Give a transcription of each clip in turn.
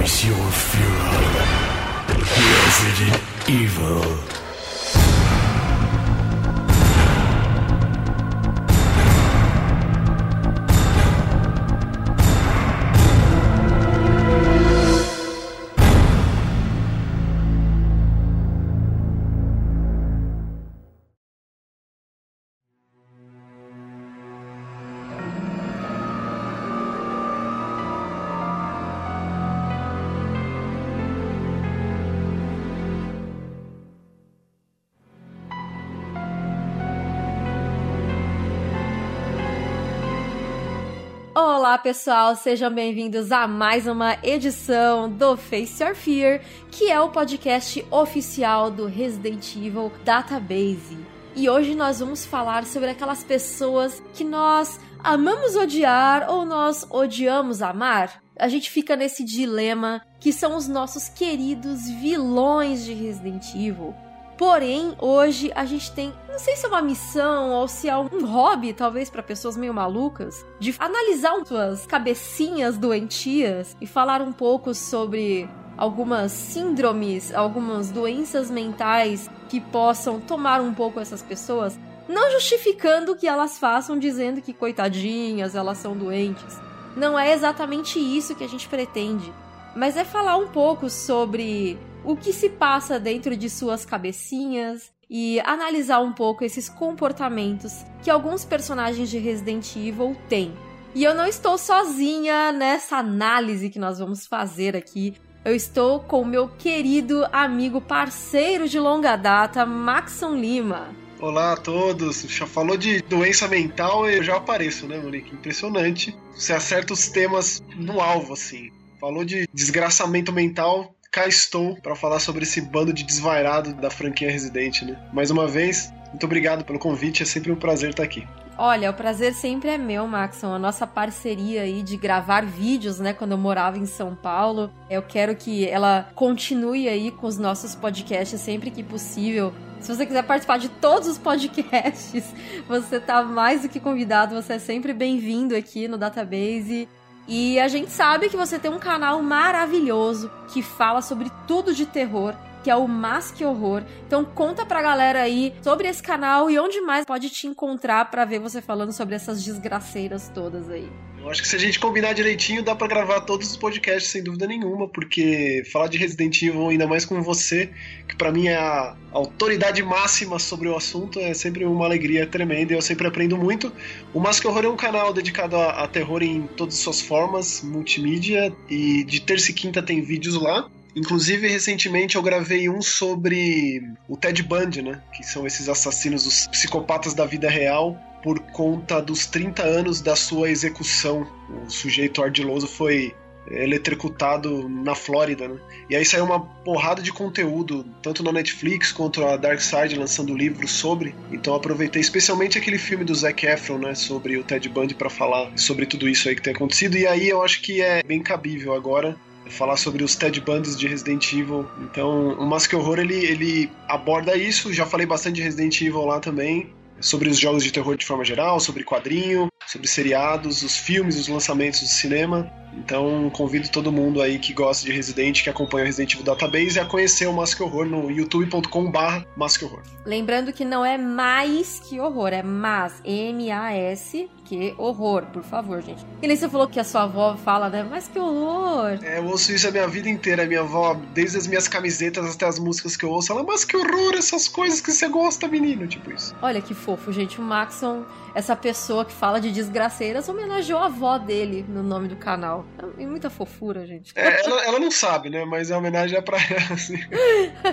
Face your fury. Resident Evil. Pessoal, sejam bem-vindos a mais uma edição do Face Your Fear, que é o podcast oficial do Resident Evil Database. E hoje nós vamos falar sobre aquelas pessoas que nós amamos odiar ou nós odiamos amar. A gente fica nesse dilema que são os nossos queridos vilões de Resident Evil. Porém, hoje a gente tem, não sei se é uma missão ou se é um hobby, talvez para pessoas meio malucas, de analisar suas cabecinhas doentias e falar um pouco sobre algumas síndromes, algumas doenças mentais que possam tomar um pouco essas pessoas, não justificando que elas façam dizendo que coitadinhas, elas são doentes. Não é exatamente isso que a gente pretende, mas é falar um pouco sobre o que se passa dentro de suas cabecinhas e analisar um pouco esses comportamentos que alguns personagens de Resident Evil têm. E eu não estou sozinha nessa análise que nós vamos fazer aqui. Eu estou com meu querido amigo parceiro de longa data, Maxon Lima. Olá a todos. Já falou de doença mental, eu já apareço, né, Monique? Impressionante. Você acerta os temas no alvo, assim. Falou de desgraçamento mental, cá estou para falar sobre esse bando de desvairado da franquia Resident, né? Mais uma vez, muito obrigado pelo convite, é sempre um prazer estar aqui. Olha, o prazer sempre é meu, Maxon. A nossa parceria aí de gravar vídeos, né, quando eu morava em São Paulo. Eu quero que ela continue aí com os nossos podcasts sempre que possível. Se você quiser participar de todos os podcasts, você tá mais do que convidado. Você é sempre bem-vindo aqui no Database. E a gente sabe que você tem um canal maravilhoso que fala sobre tudo de terror, que é o Mask Horror. Então conta pra galera aí sobre esse canal e onde mais pode te encontrar para ver você falando sobre essas desgraceiras todas aí. Eu acho que se a gente combinar direitinho, dá para gravar todos os podcasts sem dúvida nenhuma, porque falar de Resident Evil, ainda mais com você, que para mim é a autoridade máxima sobre o assunto, é sempre uma alegria tremenda e eu sempre aprendo muito. O Mask Horror é um canal dedicado a, a terror em todas as suas formas, multimídia, e de terça e quinta tem vídeos lá. Inclusive, recentemente eu gravei um sobre o Ted Bundy, né? Que são esses assassinos, os psicopatas da vida real, por conta dos 30 anos da sua execução. O sujeito ardiloso foi eletrocutado na Flórida, né? E aí saiu uma porrada de conteúdo, tanto na Netflix quanto a Dark Side lançando livros sobre. Então aproveitei especialmente aquele filme do Zac Efron, né, sobre o Ted Bundy para falar sobre tudo isso aí que tem acontecido. E aí eu acho que é bem cabível agora falar sobre os Ted Bundys de Resident Evil. Então, o Mask Horror ele, ele aborda isso. Já falei bastante de Resident Evil lá também, sobre os jogos de terror de forma geral, sobre quadrinho, sobre seriados, os filmes, os lançamentos do cinema. Então, convido todo mundo aí que gosta de Resident, que acompanha o Resident Evil Database, a conhecer o Mask Horror no youtube.com/barra Mask Horror. Lembrando que não é mais que horror, é mas, M-A-S, que horror, por favor, gente. E nem você falou que a sua avó fala, né? Mas que horror! É, eu ouço isso a minha vida inteira. Minha avó, desde as minhas camisetas até as músicas que eu ouço, ela, mas que horror, essas coisas que você gosta, menino, tipo isso. Olha que fofo, gente. O Maxon, essa pessoa que fala de desgraceiras, homenageou a avó dele no nome do canal. É muita fofura, gente. É, ela, ela, não sabe, né? Mas a homenagem é pra ela, assim.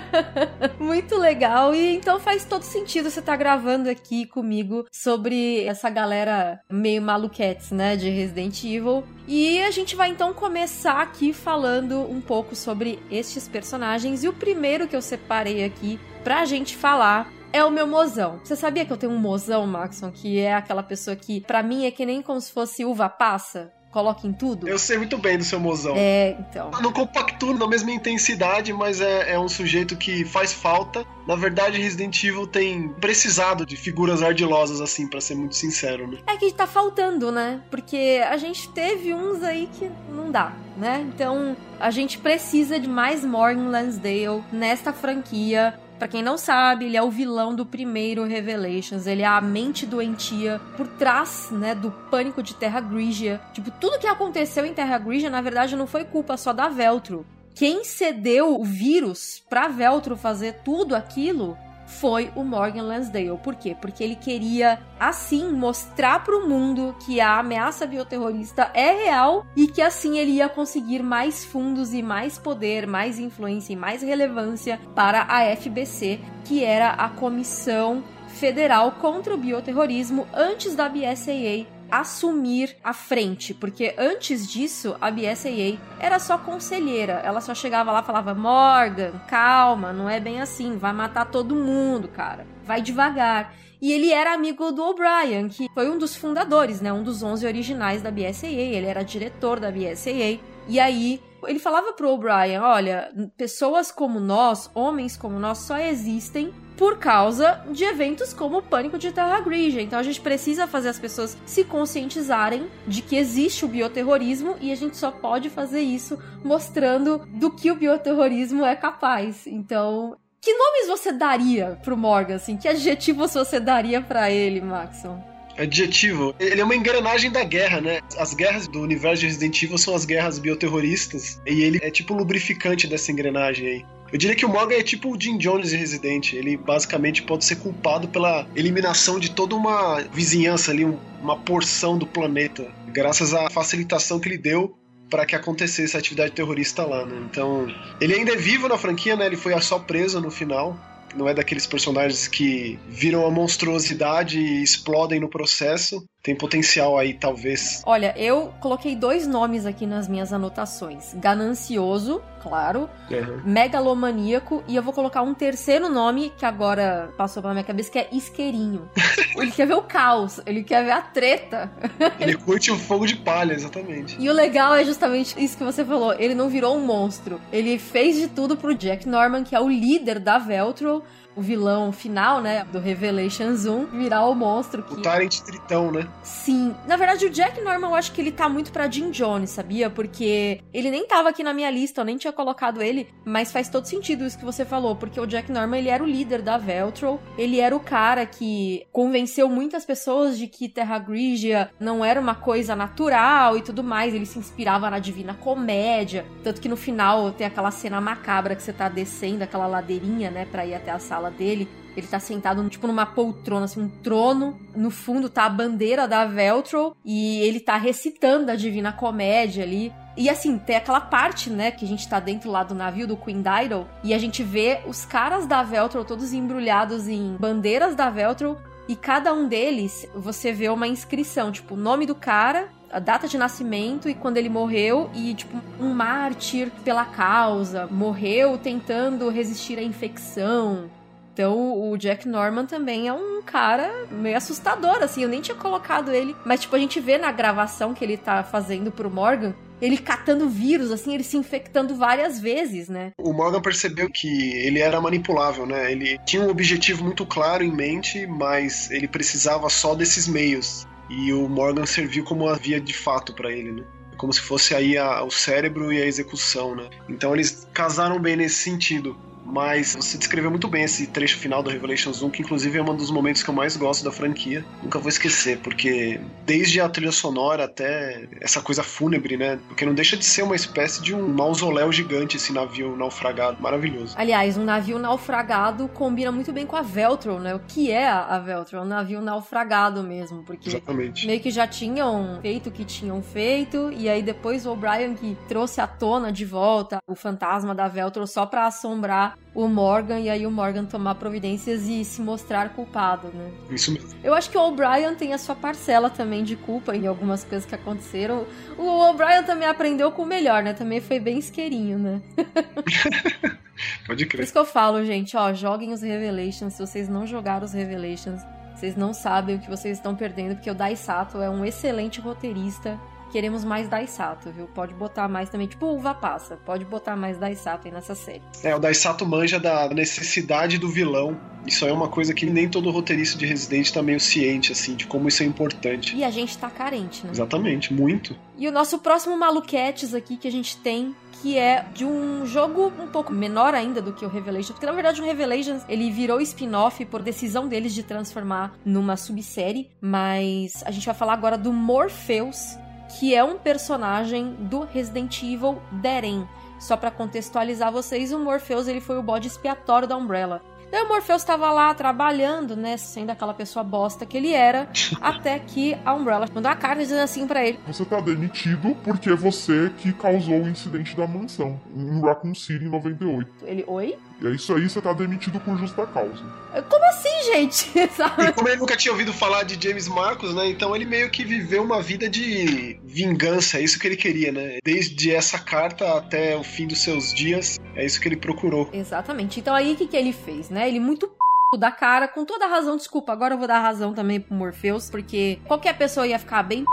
Muito legal. E então faz todo sentido você estar tá gravando aqui comigo sobre essa galera meio maluquetes, né? De Resident Evil. E a gente vai então começar aqui falando um pouco sobre estes personagens. E o primeiro que eu separei aqui pra gente falar é o meu mozão. Você sabia que eu tenho um mozão, Maxon, que é aquela pessoa que, para mim, é que nem como se fosse uva passa? coloca em tudo. Eu sei muito bem do seu mozão. É, então. Não compactua na mesma intensidade, mas é, é um sujeito que faz falta. Na verdade, Resident Evil tem precisado de figuras ardilosas assim, para ser muito sincero, né? É que tá faltando, né? Porque a gente teve uns aí que não dá, né? Então, a gente precisa de mais Morgan Lansdale nesta franquia. Pra quem não sabe, ele é o vilão do primeiro Revelations. Ele é a mente doentia por trás, né, do pânico de Terra Grigia. Tipo, tudo que aconteceu em Terra Grigia, na verdade, não foi culpa só da Veltro. Quem cedeu o vírus pra Veltro fazer tudo aquilo foi o Morgan Lansdale. Por quê? Porque ele queria, assim, mostrar para o mundo que a ameaça bioterrorista é real e que, assim, ele ia conseguir mais fundos e mais poder, mais influência e mais relevância para a FBC, que era a Comissão Federal contra o Bioterrorismo antes da BSAA assumir a frente, porque antes disso a BSAA era só conselheira, ela só chegava lá e falava: Morgan, calma, não é bem assim, vai matar todo mundo, cara, vai devagar. E ele era amigo do O'Brien, que foi um dos fundadores, né, um dos 11 originais da BSAA, ele era diretor da BSAA. E aí ele falava pro O'Brien: olha, pessoas como nós, homens como nós, só existem por causa de eventos como o pânico de Terra Grigia. Então a gente precisa fazer as pessoas se conscientizarem de que existe o bioterrorismo e a gente só pode fazer isso mostrando do que o bioterrorismo é capaz. Então, que nomes você daria pro Morgan, assim? Que adjetivos você daria para ele, Maxon? adjetivo. Ele é uma engrenagem da guerra, né? As guerras do universo de Resident Evil são as guerras bioterroristas. E ele é tipo lubrificante dessa engrenagem aí. Eu diria que o Morgan é tipo o Jim Jones de Resident. Ele basicamente pode ser culpado pela eliminação de toda uma vizinhança ali, uma porção do planeta, graças à facilitação que ele deu para que acontecesse a atividade terrorista lá, né? Então, ele ainda é vivo na franquia, né? Ele foi só preso no final não é daqueles personagens que viram a monstruosidade e explodem no processo. Tem potencial aí, talvez. Olha, eu coloquei dois nomes aqui nas minhas anotações: Ganancioso, claro, uhum. Megalomaníaco, e eu vou colocar um terceiro nome que agora passou pela minha cabeça, que é Isqueirinho. ele quer ver o caos, ele quer ver a treta. ele curte o fogo de palha, exatamente. E o legal é justamente isso que você falou: ele não virou um monstro. Ele fez de tudo pro Jack Norman, que é o líder da Veltro, o vilão final, né, do Revelations 1, virar o monstro que... O Tyrant Tritão, né? Sim. Na verdade, o Jack Norman, eu acho que ele tá muito pra Jim Jones, sabia? Porque ele nem tava aqui na minha lista, eu nem tinha colocado ele, mas faz todo sentido isso que você falou, porque o Jack Norman, ele era o líder da Veltro, ele era o cara que convenceu muitas pessoas de que Terra Grigia não era uma coisa natural e tudo mais, ele se inspirava na Divina Comédia, tanto que no final tem aquela cena macabra que você tá descendo aquela ladeirinha, né, pra ir até a sala dele. Ele tá sentado, tipo, numa poltrona, assim, um trono. No fundo tá a bandeira da Veltro. E ele tá recitando a Divina Comédia ali. E assim, tem aquela parte, né, que a gente tá dentro lá do navio do Queen Dido. E a gente vê os caras da Veltro todos embrulhados em bandeiras da Veltro. E cada um deles, você vê uma inscrição, tipo, o nome do cara, a data de nascimento e quando ele morreu e tipo um mártir pela causa, morreu tentando resistir à infecção. Então o Jack Norman também é um cara meio assustador, assim. Eu nem tinha colocado ele. Mas, tipo, a gente vê na gravação que ele tá fazendo pro Morgan. Ele catando vírus, assim, ele se infectando várias vezes, né? O Morgan percebeu que ele era manipulável, né? Ele tinha um objetivo muito claro em mente, mas ele precisava só desses meios. E o Morgan serviu como a via de fato para ele, né? Como se fosse aí a, o cérebro e a execução, né? Então eles casaram bem nesse sentido. Mas você descreveu muito bem esse trecho final do Revelations 1, que inclusive é um dos momentos que eu mais gosto da franquia. Nunca vou esquecer, porque desde a trilha sonora até essa coisa fúnebre, né? Porque não deixa de ser uma espécie de um mausoléu gigante esse navio naufragado. Maravilhoso. Aliás, um navio naufragado combina muito bem com a Veltro, né? O que é a Veltro? É um navio naufragado mesmo, porque Exatamente. meio que já tinham feito o que tinham feito, e aí depois o O'Brien que trouxe à tona de volta o fantasma da Veltro só para assombrar o Morgan e aí o Morgan tomar providências e se mostrar culpado, né? Isso mesmo. Eu acho que o O'Brien tem a sua parcela também de culpa em algumas coisas que aconteceram. O O'Brien também aprendeu com o melhor, né? Também foi bem isqueirinho, né? Pode crer. Por isso que eu falo, gente, ó, joguem os Revelations. Se vocês não jogaram os Revelations, vocês não sabem o que vocês estão perdendo, porque o Daisato é um excelente roteirista queremos mais Daisato, viu? Pode botar mais também, tipo uva passa, pode botar mais Daisato aí nessa série. É, o Daisato manja da necessidade do vilão. Isso é uma coisa que nem todo roteirista de Resident tá meio ciente, assim, de como isso é importante. E a gente tá carente, né? Exatamente, muito. E o nosso próximo maluquetes aqui que a gente tem que é de um jogo um pouco menor ainda do que o Revelations, porque na verdade o Revelations ele virou spin-off por decisão deles de transformar numa subsérie, mas a gente vai falar agora do Morpheus, que é um personagem do Resident Evil Deren. Só para contextualizar vocês, o Morpheus ele foi o bode expiatório da Umbrella. Daí o Morpheus estava lá trabalhando, né, sendo aquela pessoa bosta que ele era, até que a Umbrella mandou a carta dizendo assim para ele: Você tá demitido porque é você que causou o incidente da mansão em Raccoon City em 98. Ele, oi? E é isso aí, você tá demitido por justa causa. Como assim, gente? e como ele nunca tinha ouvido falar de James Marcos, né? Então ele meio que viveu uma vida de vingança, é isso que ele queria, né? Desde essa carta até o fim dos seus dias, é isso que ele procurou. Exatamente. Então aí o que, que ele fez, né? Ele muito da cara, com toda a razão, desculpa, agora eu vou dar razão também pro Morpheus, porque qualquer pessoa ia ficar bem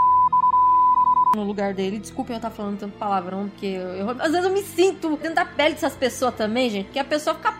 no lugar dele. Desculpem eu estar falando tanto palavrão, porque eu, eu, às vezes eu me sinto dentro da pele dessas pessoas também, gente, porque a pessoa fica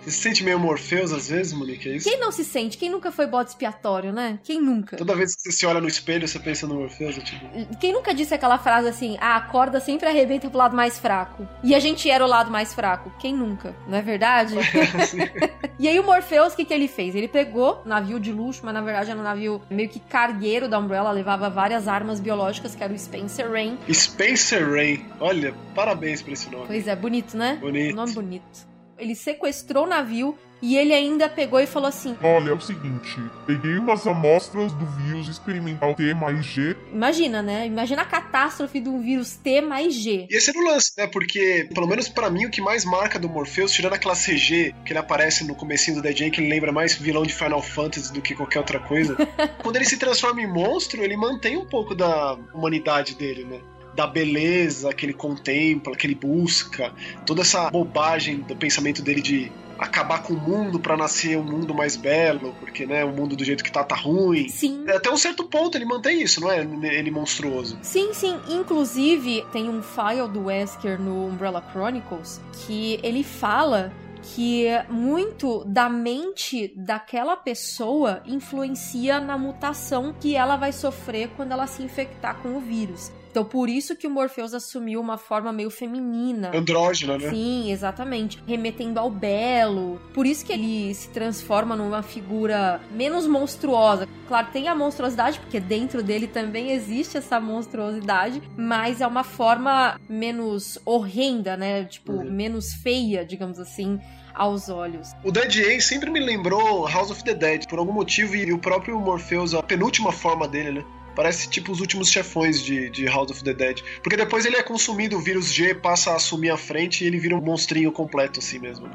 você se sente meio Morpheus às vezes, Monique? É isso? Quem não se sente? Quem nunca foi bode expiatório, né? Quem nunca? Toda vez que você se olha no espelho, você pensa no Morpheus, é tipo... Quem nunca disse aquela frase assim, ah, a corda sempre arrebenta pro lado mais fraco. E a gente era o lado mais fraco. Quem nunca? Não é verdade? e aí o Morpheus, o que, que ele fez? Ele pegou navio de luxo, mas na verdade era um navio meio que cargueiro da Umbrella, levava várias armas biológicas, que era o Spencer Rain. Spencer Rain. Olha, parabéns por esse nome. Pois é, bonito, né? Bonito. Nome bonito. Ele sequestrou o navio, e ele ainda pegou e falou assim: Olha, é o seguinte, peguei umas amostras do vírus experimental T mais G. Imagina, né? Imagina a catástrofe do vírus T mais G. E esse era o lance, né? Porque, pelo menos para mim, o que mais marca do Morpheus, tirando aquela CG que ele aparece no comecinho do Dead Jane, que ele lembra mais vilão de Final Fantasy do que qualquer outra coisa. Quando ele se transforma em monstro, ele mantém um pouco da humanidade dele, né? Da beleza que ele contempla, que ele busca, toda essa bobagem do pensamento dele de acabar com o mundo para nascer um mundo mais belo, porque né, o mundo do jeito que tá tá ruim. Sim. Até um certo ponto ele mantém isso, não é? Ele monstruoso. Sim, sim. Inclusive, tem um file do Wesker no Umbrella Chronicles que ele fala que muito da mente daquela pessoa influencia na mutação que ela vai sofrer quando ela se infectar com o vírus. Então, por isso que o Morpheus assumiu uma forma meio feminina. Andrógena, né? Sim, exatamente. Remetendo ao belo. Por isso que ele se transforma numa figura menos monstruosa. Claro, tem a monstruosidade, porque dentro dele também existe essa monstruosidade, mas é uma forma menos horrenda, né? Tipo, uhum. menos feia, digamos assim aos olhos. O Dead A sempre me lembrou House of the Dead, por algum motivo, e o próprio Morpheus, a penúltima forma dele, né? Parece tipo os últimos chefões de, de House of the Dead. Porque depois ele é consumido, o vírus G passa a assumir a frente e ele vira um monstrinho completo assim mesmo.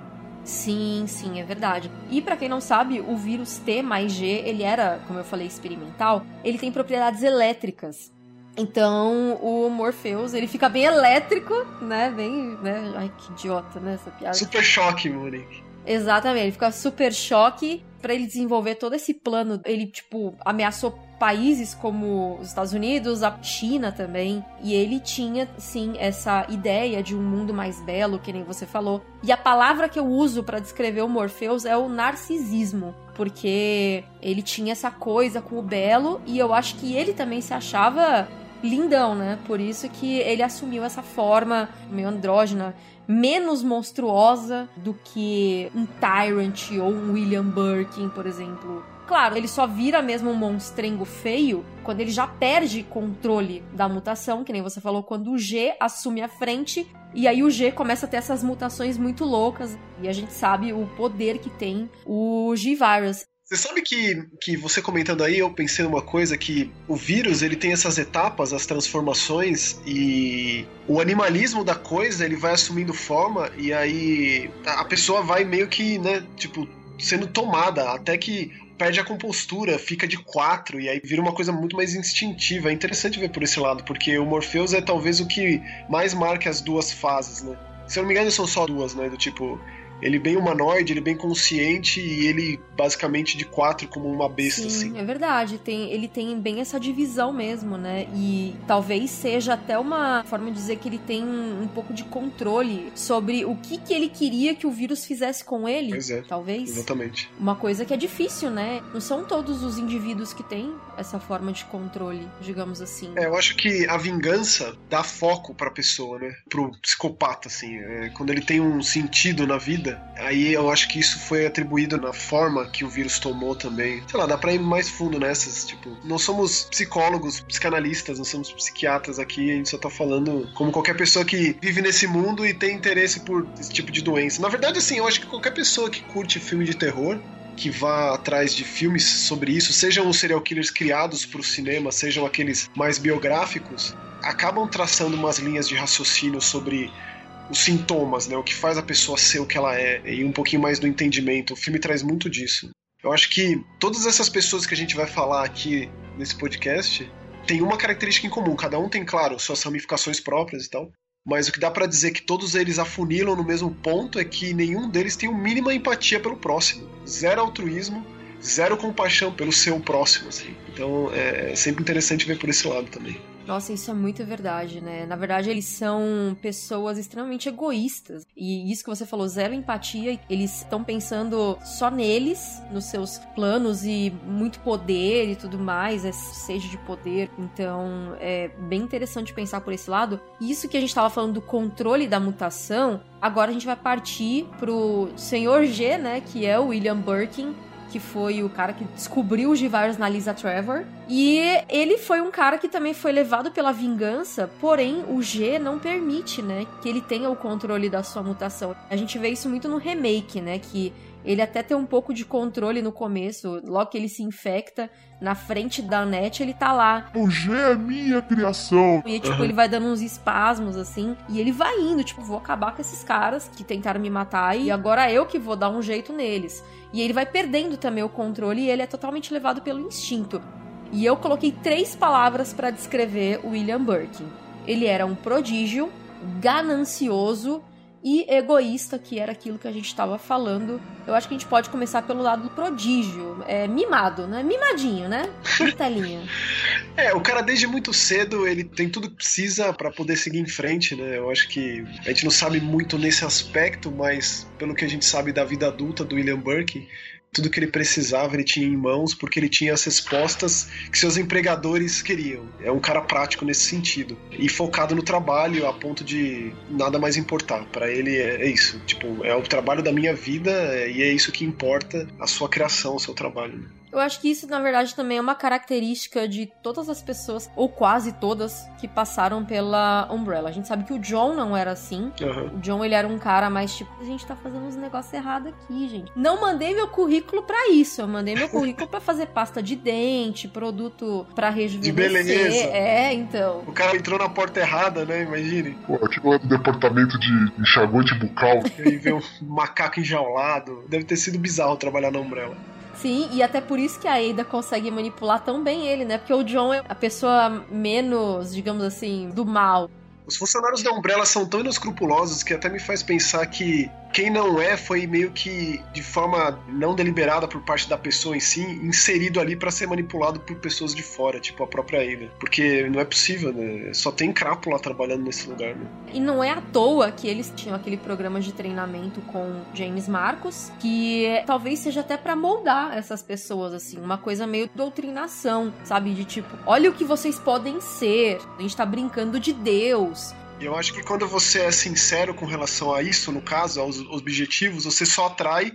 Sim, sim, é verdade. E para quem não sabe, o vírus T mais G, ele era, como eu falei, experimental, ele tem propriedades elétricas. Então, o Morpheus, ele fica bem elétrico, né? Bem, né? Ai, que idiota, né? Essa piada. Super choque, Monique. Exatamente, ele fica super choque para ele desenvolver todo esse plano. Ele, tipo, ameaçou países como os Estados Unidos, a China também, e ele tinha sim essa ideia de um mundo mais belo, que nem você falou. E a palavra que eu uso para descrever o Morpheus é o narcisismo, porque ele tinha essa coisa com o belo e eu acho que ele também se achava lindão, né? Por isso que ele assumiu essa forma meio andrógena, menos monstruosa do que um Tyrant ou um William Birkin, por exemplo. Claro, ele só vira mesmo um monstrengo feio quando ele já perde controle da mutação, que nem você falou, quando o G assume a frente e aí o G começa a ter essas mutações muito loucas e a gente sabe o poder que tem o G-Virus. Você sabe que, que você comentando aí, eu pensei numa coisa que o vírus ele tem essas etapas, as transformações e o animalismo da coisa ele vai assumindo forma e aí a pessoa vai meio que, né, tipo, sendo tomada até que perde a compostura, fica de quatro e aí vira uma coisa muito mais instintiva. É interessante ver por esse lado, porque o Morpheus é talvez o que mais marca as duas fases, né? Se eu não me engano, são só duas, né? Do tipo, ele bem humanoide, ele bem consciente e ele basicamente de quatro como uma besta, Sim, assim. é verdade. Tem, ele tem bem essa divisão mesmo, né? E talvez seja até uma forma de dizer que ele tem um, um pouco de controle sobre o que, que ele queria que o vírus fizesse com ele. Pois é. Talvez. Exatamente. Uma coisa que é difícil, né? Não são todos os indivíduos que têm essa forma de controle, digamos assim. É, eu acho que a vingança dá foco pra pessoa, né? Pro psicopata, assim. É, quando ele tem um sentido na vida, aí eu acho que isso foi atribuído na forma que o vírus tomou também. Sei lá, dá pra ir mais fundo nessas. Tipo, não somos psicólogos, psicanalistas, não somos psiquiatras aqui, a gente só tá falando como qualquer pessoa que vive nesse mundo e tem interesse por esse tipo de doença. Na verdade, assim, eu acho que qualquer pessoa que curte filme de terror que vá atrás de filmes sobre isso, sejam os serial killers criados para o cinema, sejam aqueles mais biográficos, acabam traçando umas linhas de raciocínio sobre os sintomas, né? O que faz a pessoa ser o que ela é e um pouquinho mais do entendimento. O filme traz muito disso. Eu acho que todas essas pessoas que a gente vai falar aqui nesse podcast têm uma característica em comum. Cada um tem, claro, suas ramificações próprias e tal. Mas o que dá pra dizer que todos eles afunilam no mesmo ponto é que nenhum deles tem o mínima empatia pelo próximo. Zero altruísmo, zero compaixão pelo seu próximo, assim. Então é sempre interessante ver por esse lado também. Nossa, isso é muito verdade, né? Na verdade, eles são pessoas extremamente egoístas. E isso que você falou, zero empatia, eles estão pensando só neles, nos seus planos e muito poder e tudo mais, é seja de poder. Então, é bem interessante pensar por esse lado. Isso que a gente estava falando do controle da mutação, agora a gente vai partir pro Senhor G, né, que é o William Birkin, que foi o cara que descobriu os vírus na Lisa Trevor. E ele foi um cara que também foi levado pela vingança, porém o G não permite, né, que ele tenha o controle da sua mutação. A gente vê isso muito no remake, né, que ele até tem um pouco de controle no começo, logo que ele se infecta na frente da net, ele tá lá. O G é minha criação. E tipo, ele vai dando uns espasmos assim, e ele vai indo, tipo, vou acabar com esses caras que tentaram me matar e agora eu que vou dar um jeito neles. E ele vai perdendo também o controle e ele é totalmente levado pelo instinto. E eu coloquei três palavras para descrever o William Birkin. Ele era um prodígio, ganancioso e egoísta, que era aquilo que a gente estava falando. Eu acho que a gente pode começar pelo lado do prodígio. É mimado, né? Mimadinho, né? Telinha. É, o cara desde muito cedo ele tem tudo que precisa para poder seguir em frente, né? Eu acho que a gente não sabe muito nesse aspecto, mas pelo que a gente sabe da vida adulta do William Burke, tudo que ele precisava ele tinha em mãos porque ele tinha as respostas que seus empregadores queriam. É um cara prático nesse sentido e focado no trabalho a ponto de nada mais importar. Para ele é, é, isso, tipo, é o trabalho da minha vida e é isso que importa, a sua criação, o seu trabalho. Né? Eu acho que isso, na verdade, também é uma característica de todas as pessoas, ou quase todas, que passaram pela Umbrella. A gente sabe que o John não era assim. Uhum. O John, ele era um cara mais tipo, a gente tá fazendo uns negócios errados aqui, gente. Não mandei meu currículo para isso. Eu mandei meu currículo para fazer pasta de dente, produto para rejuvenescer. De beleza. É, então. O cara entrou na porta errada, né? Imagine. Pô, aquilo é do departamento de enxaguante bucal. E aí vê um macaco enjaulado. Deve ter sido bizarro trabalhar na Umbrella. Sim, e até por isso que a Ada consegue manipular tão bem ele, né? Porque o John é a pessoa menos, digamos assim, do mal. Os funcionários da Umbrella são tão inescrupulosos que até me faz pensar que quem não é foi meio que de forma não deliberada por parte da pessoa em si, inserido ali para ser manipulado por pessoas de fora, tipo a própria Ada. Porque não é possível, né? Só tem crápula trabalhando nesse lugar, né? E não é à toa que eles tinham aquele programa de treinamento com James Marcos, que talvez seja até para moldar essas pessoas, assim, uma coisa meio doutrinação, sabe? De tipo, olha o que vocês podem ser, a gente tá brincando de Deus. Eu acho que quando você é sincero com relação a isso, no caso, aos objetivos, você só atrai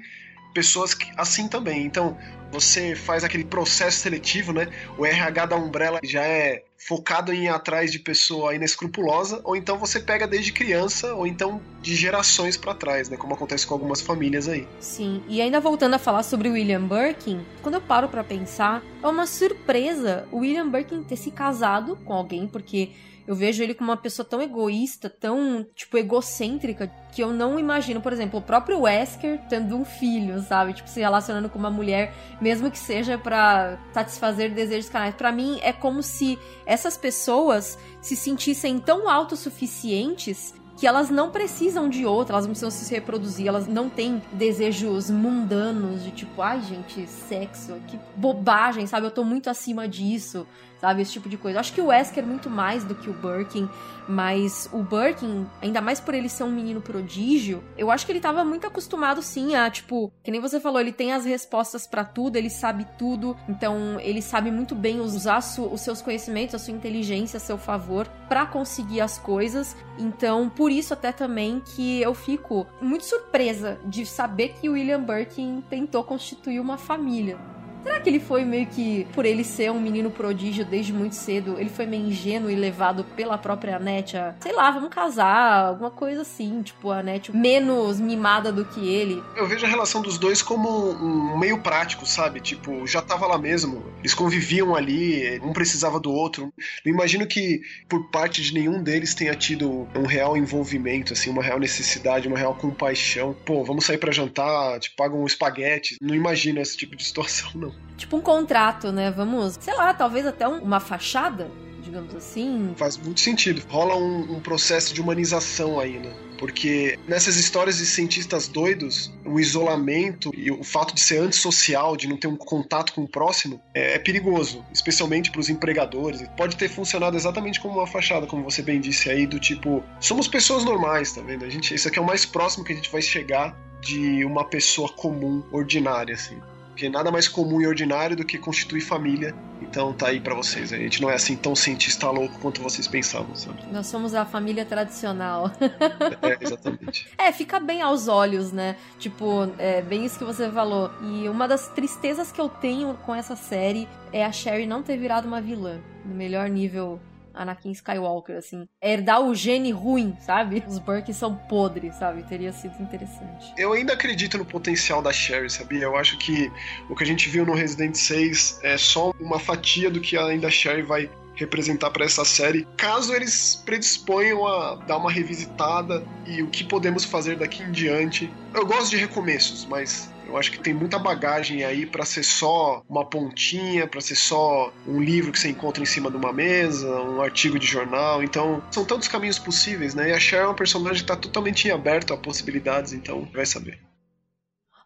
pessoas assim também. Então, você faz aquele processo seletivo, né? O RH da Umbrella já é focado em ir atrás de pessoa inescrupulosa, ou então você pega desde criança, ou então de gerações para trás, né? Como acontece com algumas famílias aí. Sim, e ainda voltando a falar sobre William Birkin, quando eu paro para pensar, é uma surpresa o William Birkin ter se casado com alguém, porque eu vejo ele como uma pessoa tão egoísta, tão, tipo, egocêntrica, que eu não imagino, por exemplo, o próprio Wesker tendo um filho, sabe? Tipo, se relacionando com uma mulher, mesmo que seja para satisfazer desejos canais. Para mim, é como se essas pessoas se sentissem tão autossuficientes que elas não precisam de outra, elas não precisam se reproduzir, elas não têm desejos mundanos de tipo, ai gente, sexo, que bobagem, sabe? Eu tô muito acima disso sabe? Esse tipo de coisa. Acho que o Wesker muito mais do que o Birkin, mas o Birkin, ainda mais por ele ser um menino prodígio, eu acho que ele tava muito acostumado sim a, tipo, que nem você falou, ele tem as respostas para tudo, ele sabe tudo, então ele sabe muito bem usar os seus conhecimentos, a sua inteligência a seu favor para conseguir as coisas. Então, por isso até também que eu fico muito surpresa de saber que o William Birkin tentou constituir uma família. Será que ele foi meio que, por ele ser um menino prodígio desde muito cedo, ele foi meio ingênuo e levado pela própria Annette a, sei lá, vamos casar, alguma coisa assim, tipo, a Annette menos mimada do que ele. Eu vejo a relação dos dois como um meio prático, sabe? Tipo, já tava lá mesmo, eles conviviam ali, um precisava do outro. Não imagino que por parte de nenhum deles tenha tido um real envolvimento, assim, uma real necessidade, uma real compaixão. Pô, vamos sair para jantar, te pagam um espaguete. Não imagino esse tipo de situação, não. Tipo um contrato, né? Vamos, sei lá, talvez até um, uma fachada, digamos assim. Faz muito sentido. Rola um, um processo de humanização aí, né? Porque nessas histórias de cientistas doidos, o isolamento e o fato de ser antissocial, de não ter um contato com o próximo, é, é perigoso, especialmente para os empregadores. Pode ter funcionado exatamente como uma fachada, como você bem disse aí, do tipo, somos pessoas normais, tá vendo? A gente, isso aqui é o mais próximo que a gente vai chegar de uma pessoa comum, ordinária, assim. Porque nada mais comum e ordinário do que constituir família. Então tá aí para vocês. A gente não é assim tão cientista louco quanto vocês pensavam, sabe? Nós somos a família tradicional. é, exatamente. É, fica bem aos olhos, né? Tipo, é bem isso que você falou. E uma das tristezas que eu tenho com essa série é a Sherry não ter virado uma vilã. No melhor nível Anakin Skywalker, assim. Herdar o gene ruim, sabe? Os Burke são podres, sabe? Teria sido interessante. Eu ainda acredito no potencial da Sherry, sabia? Eu acho que o que a gente viu no Resident 6 é só uma fatia do que ainda a Sherry vai representar para essa série, caso eles predisponham a dar uma revisitada e o que podemos fazer daqui em diante. Eu gosto de recomeços, mas eu acho que tem muita bagagem aí para ser só uma pontinha, para ser só um livro que você encontra em cima de uma mesa, um artigo de jornal. Então, são tantos caminhos possíveis, né? E a Cher é uma personagem que tá totalmente aberto a possibilidades, então vai saber.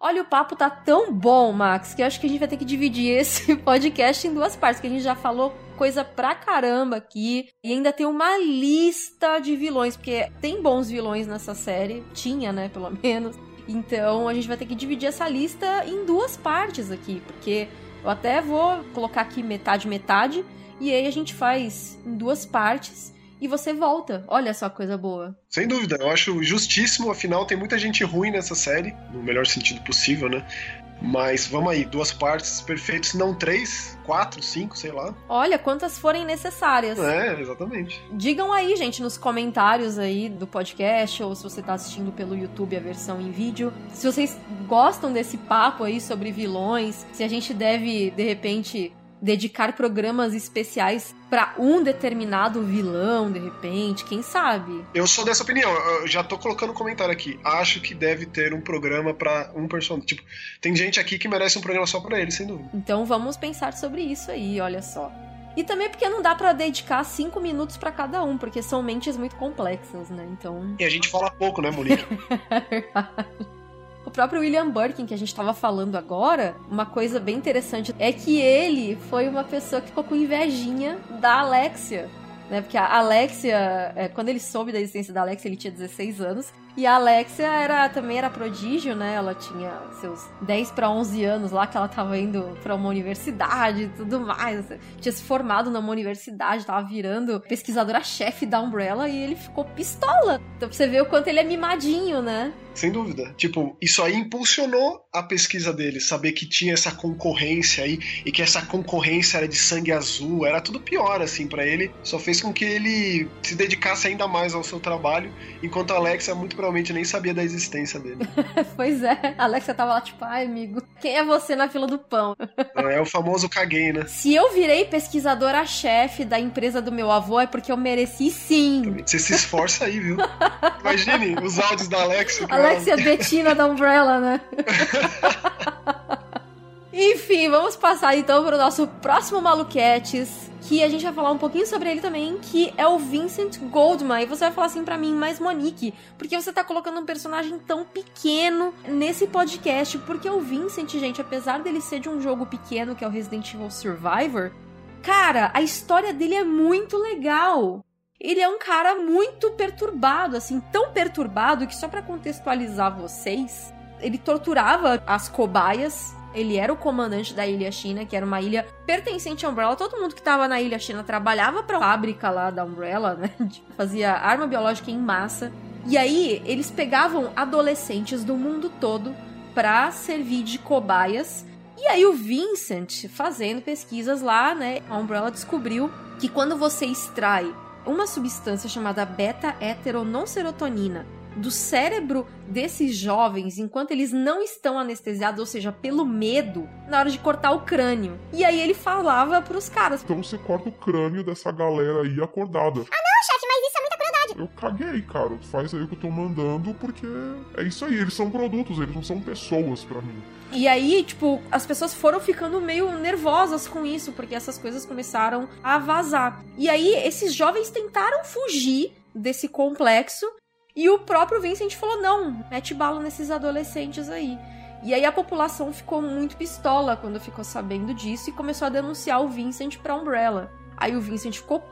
Olha, o papo tá tão bom, Max, que eu acho que a gente vai ter que dividir esse podcast em duas partes, que a gente já falou coisa pra caramba aqui. E ainda tem uma lista de vilões, porque tem bons vilões nessa série. Tinha, né, pelo menos. Então a gente vai ter que dividir essa lista em duas partes aqui, porque eu até vou colocar aqui metade metade e aí a gente faz em duas partes e você volta. Olha só coisa boa. Sem dúvida, eu acho justíssimo, afinal tem muita gente ruim nessa série, no melhor sentido possível, né? Mas vamos aí, duas partes perfeitas, se não três, quatro, cinco, sei lá. Olha, quantas forem necessárias. É, exatamente. Digam aí, gente, nos comentários aí do podcast, ou se você tá assistindo pelo YouTube a versão em vídeo, se vocês gostam desse papo aí sobre vilões, se a gente deve, de repente, dedicar programas especiais para um determinado vilão, de repente, quem sabe? Eu sou dessa opinião, eu já tô colocando um comentário aqui. Acho que deve ter um programa para um personagem. Tipo, tem gente aqui que merece um programa só para ele, sem dúvida. Então vamos pensar sobre isso aí, olha só. E também porque não dá para dedicar cinco minutos para cada um, porque são mentes muito complexas, né? Então. E a gente fala pouco, né, Monique? é verdade. O próprio William Birkin, que a gente estava falando agora, uma coisa bem interessante é que ele foi uma pessoa que ficou com invejinha da Alexia. Né? Porque a Alexia, é, quando ele soube da existência da Alexia, ele tinha 16 anos. E a Alexia era, também era prodígio, né? Ela tinha seus 10 para 11 anos lá, que ela tava indo para uma universidade e tudo mais. Tinha se formado numa universidade, tava virando pesquisadora-chefe da Umbrella e ele ficou pistola. Então você vê o quanto ele é mimadinho, né? Sem dúvida. Tipo, isso aí impulsionou a pesquisa dele, saber que tinha essa concorrência aí e que essa concorrência era de sangue azul, era tudo pior assim para ele. Só fez com que ele se dedicasse ainda mais ao seu trabalho, enquanto a Alexia muito provavelmente nem sabia da existência dele. pois é, a Alexia tava lá tipo, ai amigo, quem é você na fila do pão? é o famoso caguei, né? Se eu virei pesquisadora-chefe da empresa do meu avô é porque eu mereci sim. Você se esforça aí, viu? Imagine os áudios da Alexia. Alexia Bettina da Umbrella, né? Enfim, vamos passar então para o nosso próximo Maluquetes, que a gente vai falar um pouquinho sobre ele também, que é o Vincent Goldman. E você vai falar assim para mim, mas Monique, por que você tá colocando um personagem tão pequeno nesse podcast? Porque o Vincent, gente, apesar dele ser de um jogo pequeno, que é o Resident Evil Survivor, cara, a história dele é muito legal ele é um cara muito perturbado, assim, tão perturbado que só para contextualizar vocês, ele torturava as cobaias. Ele era o comandante da Ilha China, que era uma ilha pertencente à Umbrella. Todo mundo que tava na Ilha China trabalhava pra fábrica lá da Umbrella, né? Fazia arma biológica em massa. E aí, eles pegavam adolescentes do mundo todo pra servir de cobaias. E aí, o Vincent, fazendo pesquisas lá, né? A Umbrella descobriu que quando você extrai uma substância chamada beta-heteronon-serotonina do cérebro desses jovens enquanto eles não estão anestesiados, ou seja, pelo medo, na hora de cortar o crânio. E aí ele falava pros caras: Então você corta o crânio dessa galera aí acordada. Ah, não, chefe, mas isso é muita crueldade. Eu caguei, cara. Faz aí o que eu tô mandando, porque é isso aí. Eles são produtos, eles não são pessoas para mim. E aí, tipo, as pessoas foram ficando meio nervosas com isso, porque essas coisas começaram a vazar. E aí, esses jovens tentaram fugir desse complexo. E o próprio Vincent falou: não, mete bala nesses adolescentes aí. E aí a população ficou muito pistola quando ficou sabendo disso e começou a denunciar o Vincent pra Umbrella. Aí o Vincent ficou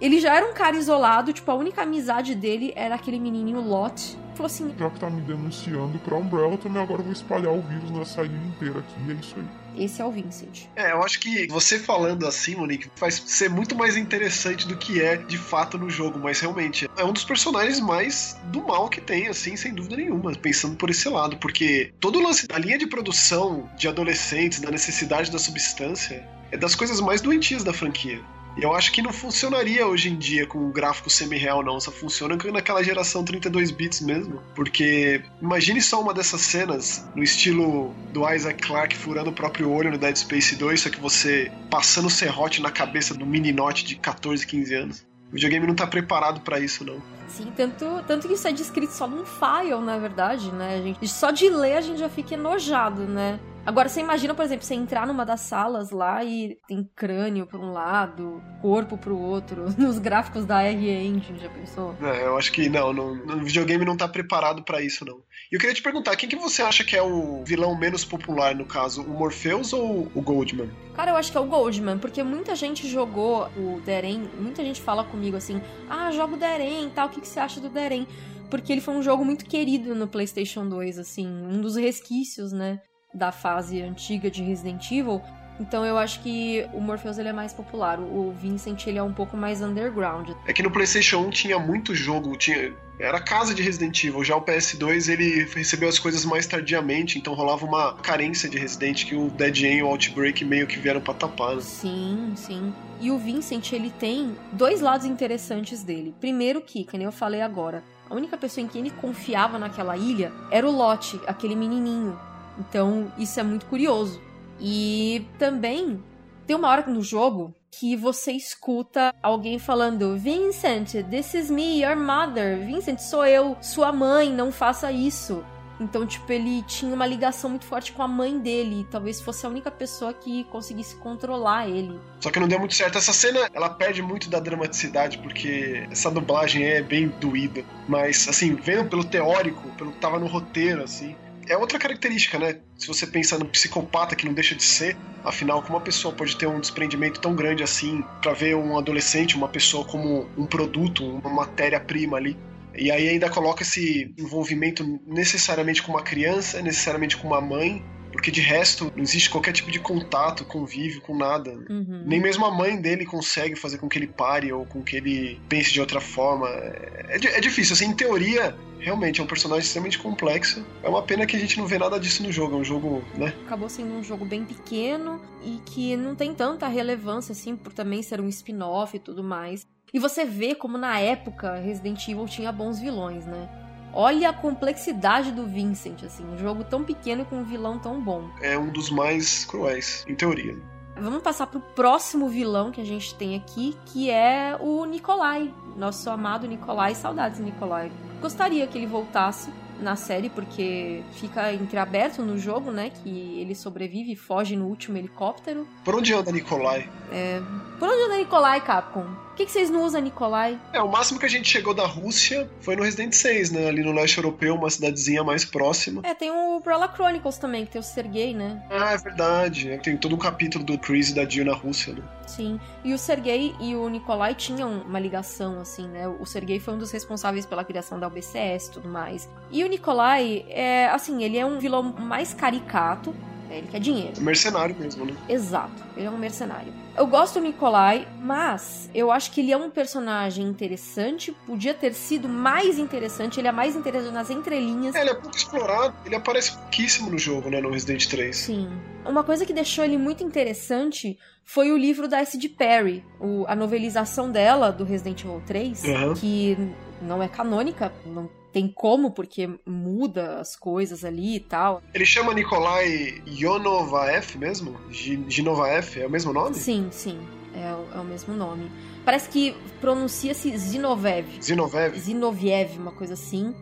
ele já era um cara isolado, tipo, a única amizade dele era aquele menininho Lot. Falou assim: Já que tá me denunciando pra Umbrella, também agora eu vou espalhar o vírus nessa ilha inteira aqui. E é isso aí. Esse é o Vincent. É, eu acho que você falando assim, Monique, faz ser muito mais interessante do que é de fato no jogo, mas realmente é um dos personagens mais do mal que tem, assim, sem dúvida nenhuma, pensando por esse lado, porque todo o lance da linha de produção de adolescentes, da necessidade da substância, é das coisas mais doentias da franquia. Eu acho que não funcionaria hoje em dia com o gráfico semi-real, não. Só funciona naquela geração 32 bits mesmo. Porque imagine só uma dessas cenas no estilo do Isaac Clarke furando o próprio olho no Dead Space 2, só que você passando serrote na cabeça do mini note de 14, 15 anos. O videogame não tá preparado para isso, não. Sim, tanto, tanto que isso é descrito só num file, na verdade, né? A gente, só de ler a gente já fica enojado, né? Agora, você imagina, por exemplo, você entrar numa das salas lá e tem crânio por um lado, corpo pro outro, nos gráficos da RE Engine, já pensou? É, eu acho que não, não, o videogame não tá preparado para isso, não. E eu queria te perguntar, quem que você acha que é o vilão menos popular, no caso, o Morpheus ou o Goldman? Cara, eu acho que é o Goldman, porque muita gente jogou o Deren, muita gente fala comigo assim, ah, jogo Deren e tal, o que, que você acha do Deren? Porque ele foi um jogo muito querido no PlayStation 2, assim, um dos resquícios, né? Da fase antiga de Resident Evil. Então eu acho que o Morpheus ele é mais popular, o Vincent ele é um pouco mais underground. É que no PlayStation 1 tinha muito jogo, tinha era casa de Resident Evil. Já o PS2 ele recebeu as coisas mais tardiamente, então rolava uma carência de Resident que o Dead End e o Outbreak meio que vieram para tapar. Né? Sim, sim. E o Vincent ele tem dois lados interessantes dele. Primeiro que, que nem eu falei agora, a única pessoa em quem ele confiava naquela ilha era o Lot, aquele menininho então, isso é muito curioso. E também tem uma hora no jogo que você escuta alguém falando: Vincent, this is me, your mother. Vincent, sou eu, sua mãe, não faça isso. Então, tipo, ele tinha uma ligação muito forte com a mãe dele. Talvez fosse a única pessoa que conseguisse controlar ele. Só que não deu muito certo. Essa cena, ela perde muito da dramaticidade, porque essa dublagem é bem doída. Mas, assim, vendo pelo teórico, pelo que tava no roteiro, assim, é outra característica, né? Se você pensar no psicopata que não deixa de ser, afinal, como uma pessoa pode ter um desprendimento tão grande assim para ver um adolescente, uma pessoa como um produto, uma matéria-prima ali? E aí ainda coloca esse envolvimento necessariamente com uma criança, necessariamente com uma mãe, porque de resto não existe qualquer tipo de contato, convívio com nada. Uhum. Nem mesmo a mãe dele consegue fazer com que ele pare ou com que ele pense de outra forma. É, é difícil, assim, em teoria, realmente é um personagem extremamente complexo. É uma pena que a gente não vê nada disso no jogo. É um jogo, né? Acabou sendo um jogo bem pequeno e que não tem tanta relevância, assim, por também ser um spin-off e tudo mais. E você vê como na época Resident Evil tinha bons vilões, né? Olha a complexidade do Vincent, assim, um jogo tão pequeno com um vilão tão bom. É um dos mais cruéis, em teoria. Vamos passar pro próximo vilão que a gente tem aqui, que é o Nikolai, nosso amado Nikolai. Saudades, Nikolai. Gostaria que ele voltasse, na série, porque fica entreaberto no jogo, né? Que ele sobrevive e foge no último helicóptero. Por onde anda Nikolai? É... Por onde anda Nikolai, Capcom? Por que, que vocês não usam Nikolai? É, o máximo que a gente chegou da Rússia foi no Resident 6, né? Ali no leste europeu, uma cidadezinha mais próxima. É, tem o Umbrella Chronicles também, que tem o Sergei, né? Ah, é verdade. Tem todo um capítulo do Chris e da Jill na Rússia, né? Sim. E o Sergei e o Nikolai tinham uma ligação, assim, né? O Sergei foi um dos responsáveis pela criação da UBCS e tudo mais. E o Nikolai, é, assim, ele é um vilão mais caricato, né? ele quer dinheiro. Mercenário mesmo, né? Exato, ele é um mercenário. Eu gosto do Nikolai, mas eu acho que ele é um personagem interessante, podia ter sido mais interessante, ele é mais interessante nas entrelinhas. É, ele é pouco explorado, ele aparece pouquíssimo no jogo, né, no Resident 3. Sim. Uma coisa que deixou ele muito interessante foi o livro da S.D. Perry, o, a novelização dela, do Resident Evil 3, Uhum. que não é canônica, não tem como, porque muda as coisas ali e tal. Ele chama Nikolai Yonovaev mesmo? Gi- Ginovaev, é o mesmo nome? Sim, sim, é, o- é o mesmo nome. Parece que pronuncia-se Zinovev. Zinovev? Zinoviev, uma coisa assim.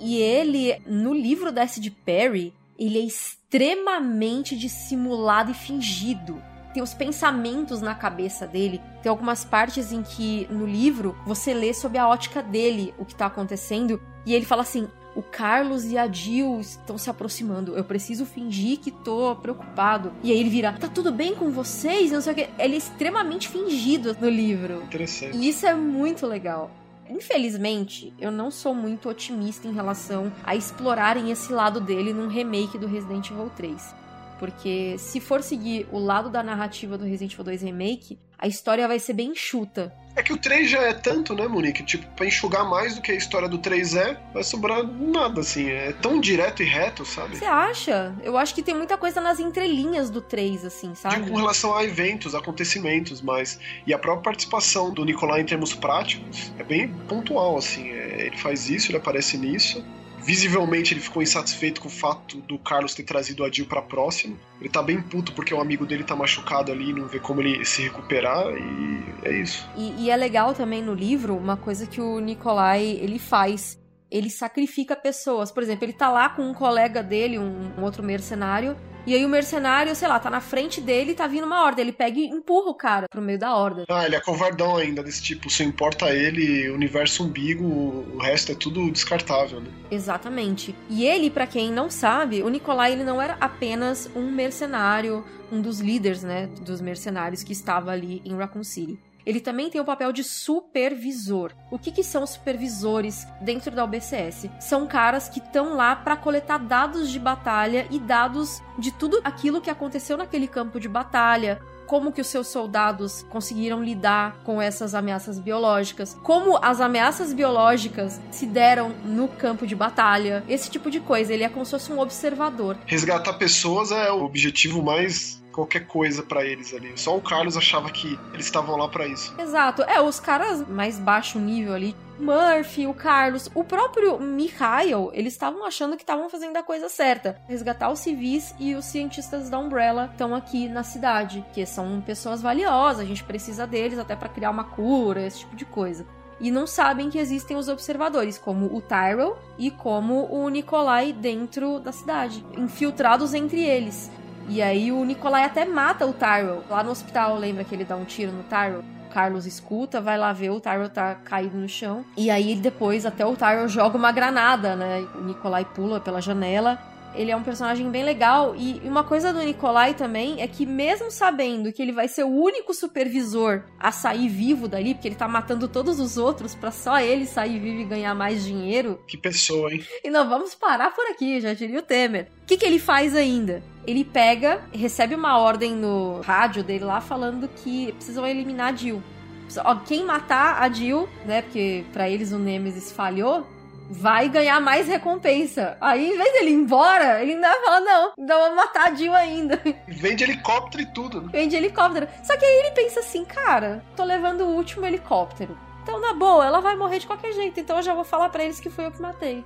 E ele, no livro da S.D. Perry, ele é extremamente dissimulado e fingido. Tem os pensamentos na cabeça dele. Tem algumas partes em que, no livro, você lê sob a ótica dele o que tá acontecendo. E ele fala assim: o Carlos e a Jill estão se aproximando. Eu preciso fingir que tô preocupado. E aí ele vira: tá tudo bem com vocês? Não sei o que. Ele é extremamente fingido no livro. Interessante. E isso é muito legal. Infelizmente, eu não sou muito otimista em relação a explorarem esse lado dele num remake do Resident Evil 3. Porque se for seguir o lado da narrativa do Resident Evil 2 Remake, a história vai ser bem enxuta. É que o 3 já é tanto, né, Monique? Tipo, pra enxugar mais do que a história do 3 é, vai sobrar nada, assim. É tão direto e reto, sabe? Você acha? Eu acho que tem muita coisa nas entrelinhas do 3, assim, sabe? Digo com relação a eventos, acontecimentos, mas. E a própria participação do Nicolai em termos práticos é bem pontual, assim. É, ele faz isso, ele aparece nisso. Visivelmente ele ficou insatisfeito com o fato do Carlos ter trazido a Jill pra próxima. Ele tá bem puto porque o amigo dele tá machucado ali, não vê como ele se recuperar, e é isso. E, e é legal também no livro uma coisa que o Nikolai ele faz. Ele sacrifica pessoas. Por exemplo, ele tá lá com um colega dele, um, um outro mercenário. E aí o mercenário, sei lá, tá na frente dele e tá vindo uma horda. Ele pega e empurra o cara pro meio da horda. Ah, ele é covardão ainda, desse tipo, só importa ele, universo umbigo, o resto é tudo descartável, né? Exatamente. E ele, pra quem não sabe, o Nikolai ele não era apenas um mercenário, um dos líderes, né, dos mercenários que estava ali em Raccoon City. Ele também tem o papel de supervisor. O que, que são supervisores dentro da OBCS? São caras que estão lá para coletar dados de batalha e dados de tudo aquilo que aconteceu naquele campo de batalha, como que os seus soldados conseguiram lidar com essas ameaças biológicas, como as ameaças biológicas se deram no campo de batalha, esse tipo de coisa. Ele é como se fosse um observador. Resgatar pessoas é o objetivo mais qualquer coisa pra eles ali. Só o Carlos achava que eles estavam lá pra isso. Exato. É, os caras mais baixo nível ali, Murphy, o Carlos, o próprio Mikhail, eles estavam achando que estavam fazendo a coisa certa. Resgatar os civis e os cientistas da Umbrella estão aqui na cidade, que são pessoas valiosas, a gente precisa deles até pra criar uma cura, esse tipo de coisa. E não sabem que existem os observadores, como o Tyrell e como o Nikolai dentro da cidade, infiltrados entre eles. E aí o Nikolai até mata o Tyrell. Lá no hospital, lembra que ele dá um tiro no Tyrell? O Carlos escuta, vai lá ver, o Tyrell tá caído no chão. E aí depois até o Tyrell joga uma granada, né? O Nikolai pula pela janela. Ele é um personagem bem legal. E uma coisa do Nikolai também é que, mesmo sabendo que ele vai ser o único supervisor a sair vivo dali, porque ele tá matando todos os outros pra só ele sair vivo e ganhar mais dinheiro, Que pessoa, hein? e não vamos parar por aqui, já diria o Temer. O que, que ele faz ainda? Ele pega, recebe uma ordem no rádio dele lá falando que precisam eliminar a Jill. Quem matar a Jill, né? Porque pra eles o Nemesis falhou, vai ganhar mais recompensa. Aí, em vez dele ir embora, ele ainda fala: não, ainda vou matar a Jill ainda. Vende helicóptero e tudo, né? Vem de helicóptero. Só que aí ele pensa assim, cara, tô levando o último helicóptero. Então, na boa, ela vai morrer de qualquer jeito. Então eu já vou falar pra eles que fui eu que matei.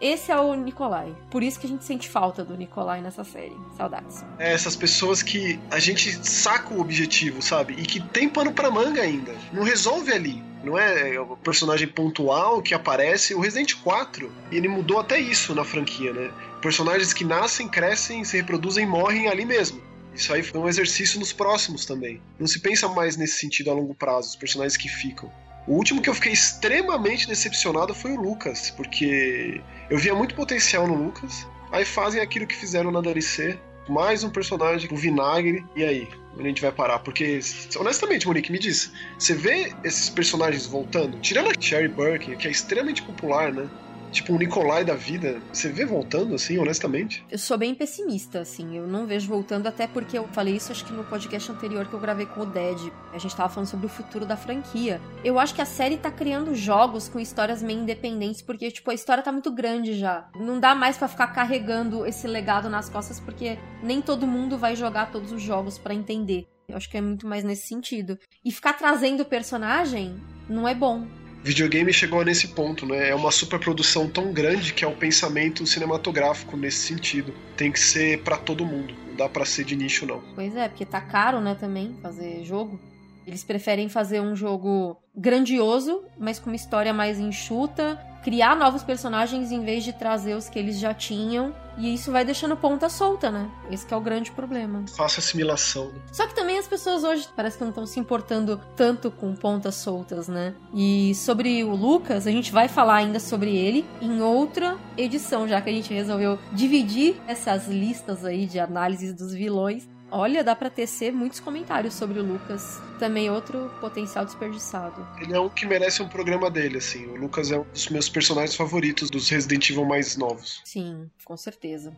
Esse é o Nikolai. Por isso que a gente sente falta do Nikolai nessa série. Saudades. É, essas pessoas que a gente saca o objetivo, sabe? E que tem pano pra manga ainda. Não resolve ali. Não é o personagem pontual que aparece. O Resident 4, ele mudou até isso na franquia, né? Personagens que nascem, crescem, se reproduzem e morrem ali mesmo. Isso aí foi um exercício nos próximos também. Não se pensa mais nesse sentido a longo prazo, os personagens que ficam. O último que eu fiquei extremamente decepcionado foi o Lucas, porque eu via muito potencial no Lucas. Aí fazem aquilo que fizeram na DLC, mais um personagem com vinagre, e aí? Onde a gente vai parar? Porque, honestamente, Monique, me diz, você vê esses personagens voltando? Tirando a Sherry Birkin, que é extremamente popular, né? Tipo um Nicolai da vida, você vê voltando, assim, honestamente? Eu sou bem pessimista, assim. Eu não vejo voltando, até porque eu falei isso acho que no podcast anterior que eu gravei com o Dead. A gente tava falando sobre o futuro da franquia. Eu acho que a série tá criando jogos com histórias meio independentes, porque, tipo, a história tá muito grande já. Não dá mais para ficar carregando esse legado nas costas, porque nem todo mundo vai jogar todos os jogos para entender. Eu acho que é muito mais nesse sentido. E ficar trazendo personagem não é bom videogame chegou nesse ponto, né? É uma superprodução tão grande que é o pensamento cinematográfico nesse sentido. Tem que ser para todo mundo, não dá para ser de nicho não. Pois é, porque tá caro, né, também fazer jogo. Eles preferem fazer um jogo grandioso, mas com uma história mais enxuta, criar novos personagens em vez de trazer os que eles já tinham. E isso vai deixando ponta solta, né? Esse é o grande problema. Faça assimilação. Só que também as pessoas hoje parece que não estão se importando tanto com pontas soltas, né? E sobre o Lucas, a gente vai falar ainda sobre ele em outra edição, já que a gente resolveu dividir essas listas aí de análises dos vilões Olha, dá para tecer muitos comentários sobre o Lucas. Também outro potencial desperdiçado. Ele é um que merece um programa dele, assim. O Lucas é um dos meus personagens favoritos dos Resident Evil mais novos. Sim, com certeza.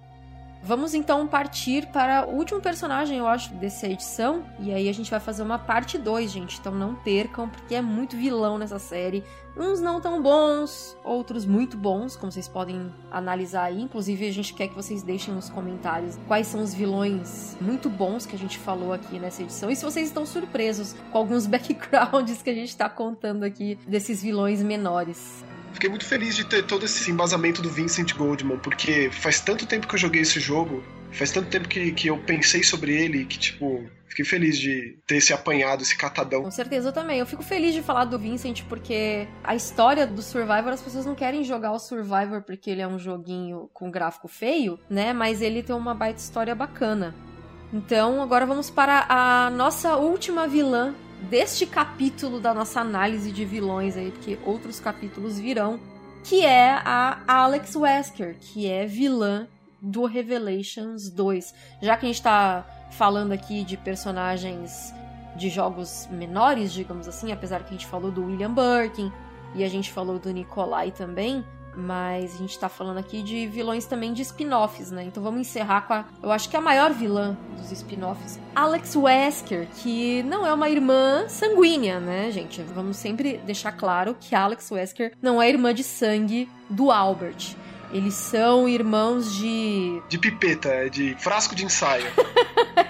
Vamos então partir para o último personagem, eu acho, dessa edição. E aí a gente vai fazer uma parte 2, gente. Então não percam, porque é muito vilão nessa série. Uns não tão bons, outros muito bons, como vocês podem analisar aí. Inclusive, a gente quer que vocês deixem nos comentários quais são os vilões muito bons que a gente falou aqui nessa edição. E se vocês estão surpresos com alguns backgrounds que a gente está contando aqui desses vilões menores. Fiquei muito feliz de ter todo esse embasamento do Vincent Goldman, porque faz tanto tempo que eu joguei esse jogo, faz tanto tempo que, que eu pensei sobre ele, que, tipo, fiquei feliz de ter esse apanhado, esse catadão. Com certeza eu também. Eu fico feliz de falar do Vincent porque a história do Survivor, as pessoas não querem jogar o Survivor porque ele é um joguinho com gráfico feio, né? Mas ele tem uma baita história bacana. Então, agora vamos para a nossa última vilã deste capítulo da nossa análise de vilões aí, porque outros capítulos virão, que é a Alex Wesker, que é vilã do Revelations 2. Já que a gente tá falando aqui de personagens de jogos menores, digamos assim, apesar que a gente falou do William Birkin e a gente falou do Nikolai também, mas a gente tá falando aqui de vilões também de spin-offs, né? Então vamos encerrar com a. Eu acho que a maior vilã dos spin-offs. Alex Wesker, que não é uma irmã sanguínea, né, gente? Vamos sempre deixar claro que Alex Wesker não é irmã de sangue do Albert. Eles são irmãos de. De pipeta, é de frasco de ensaio.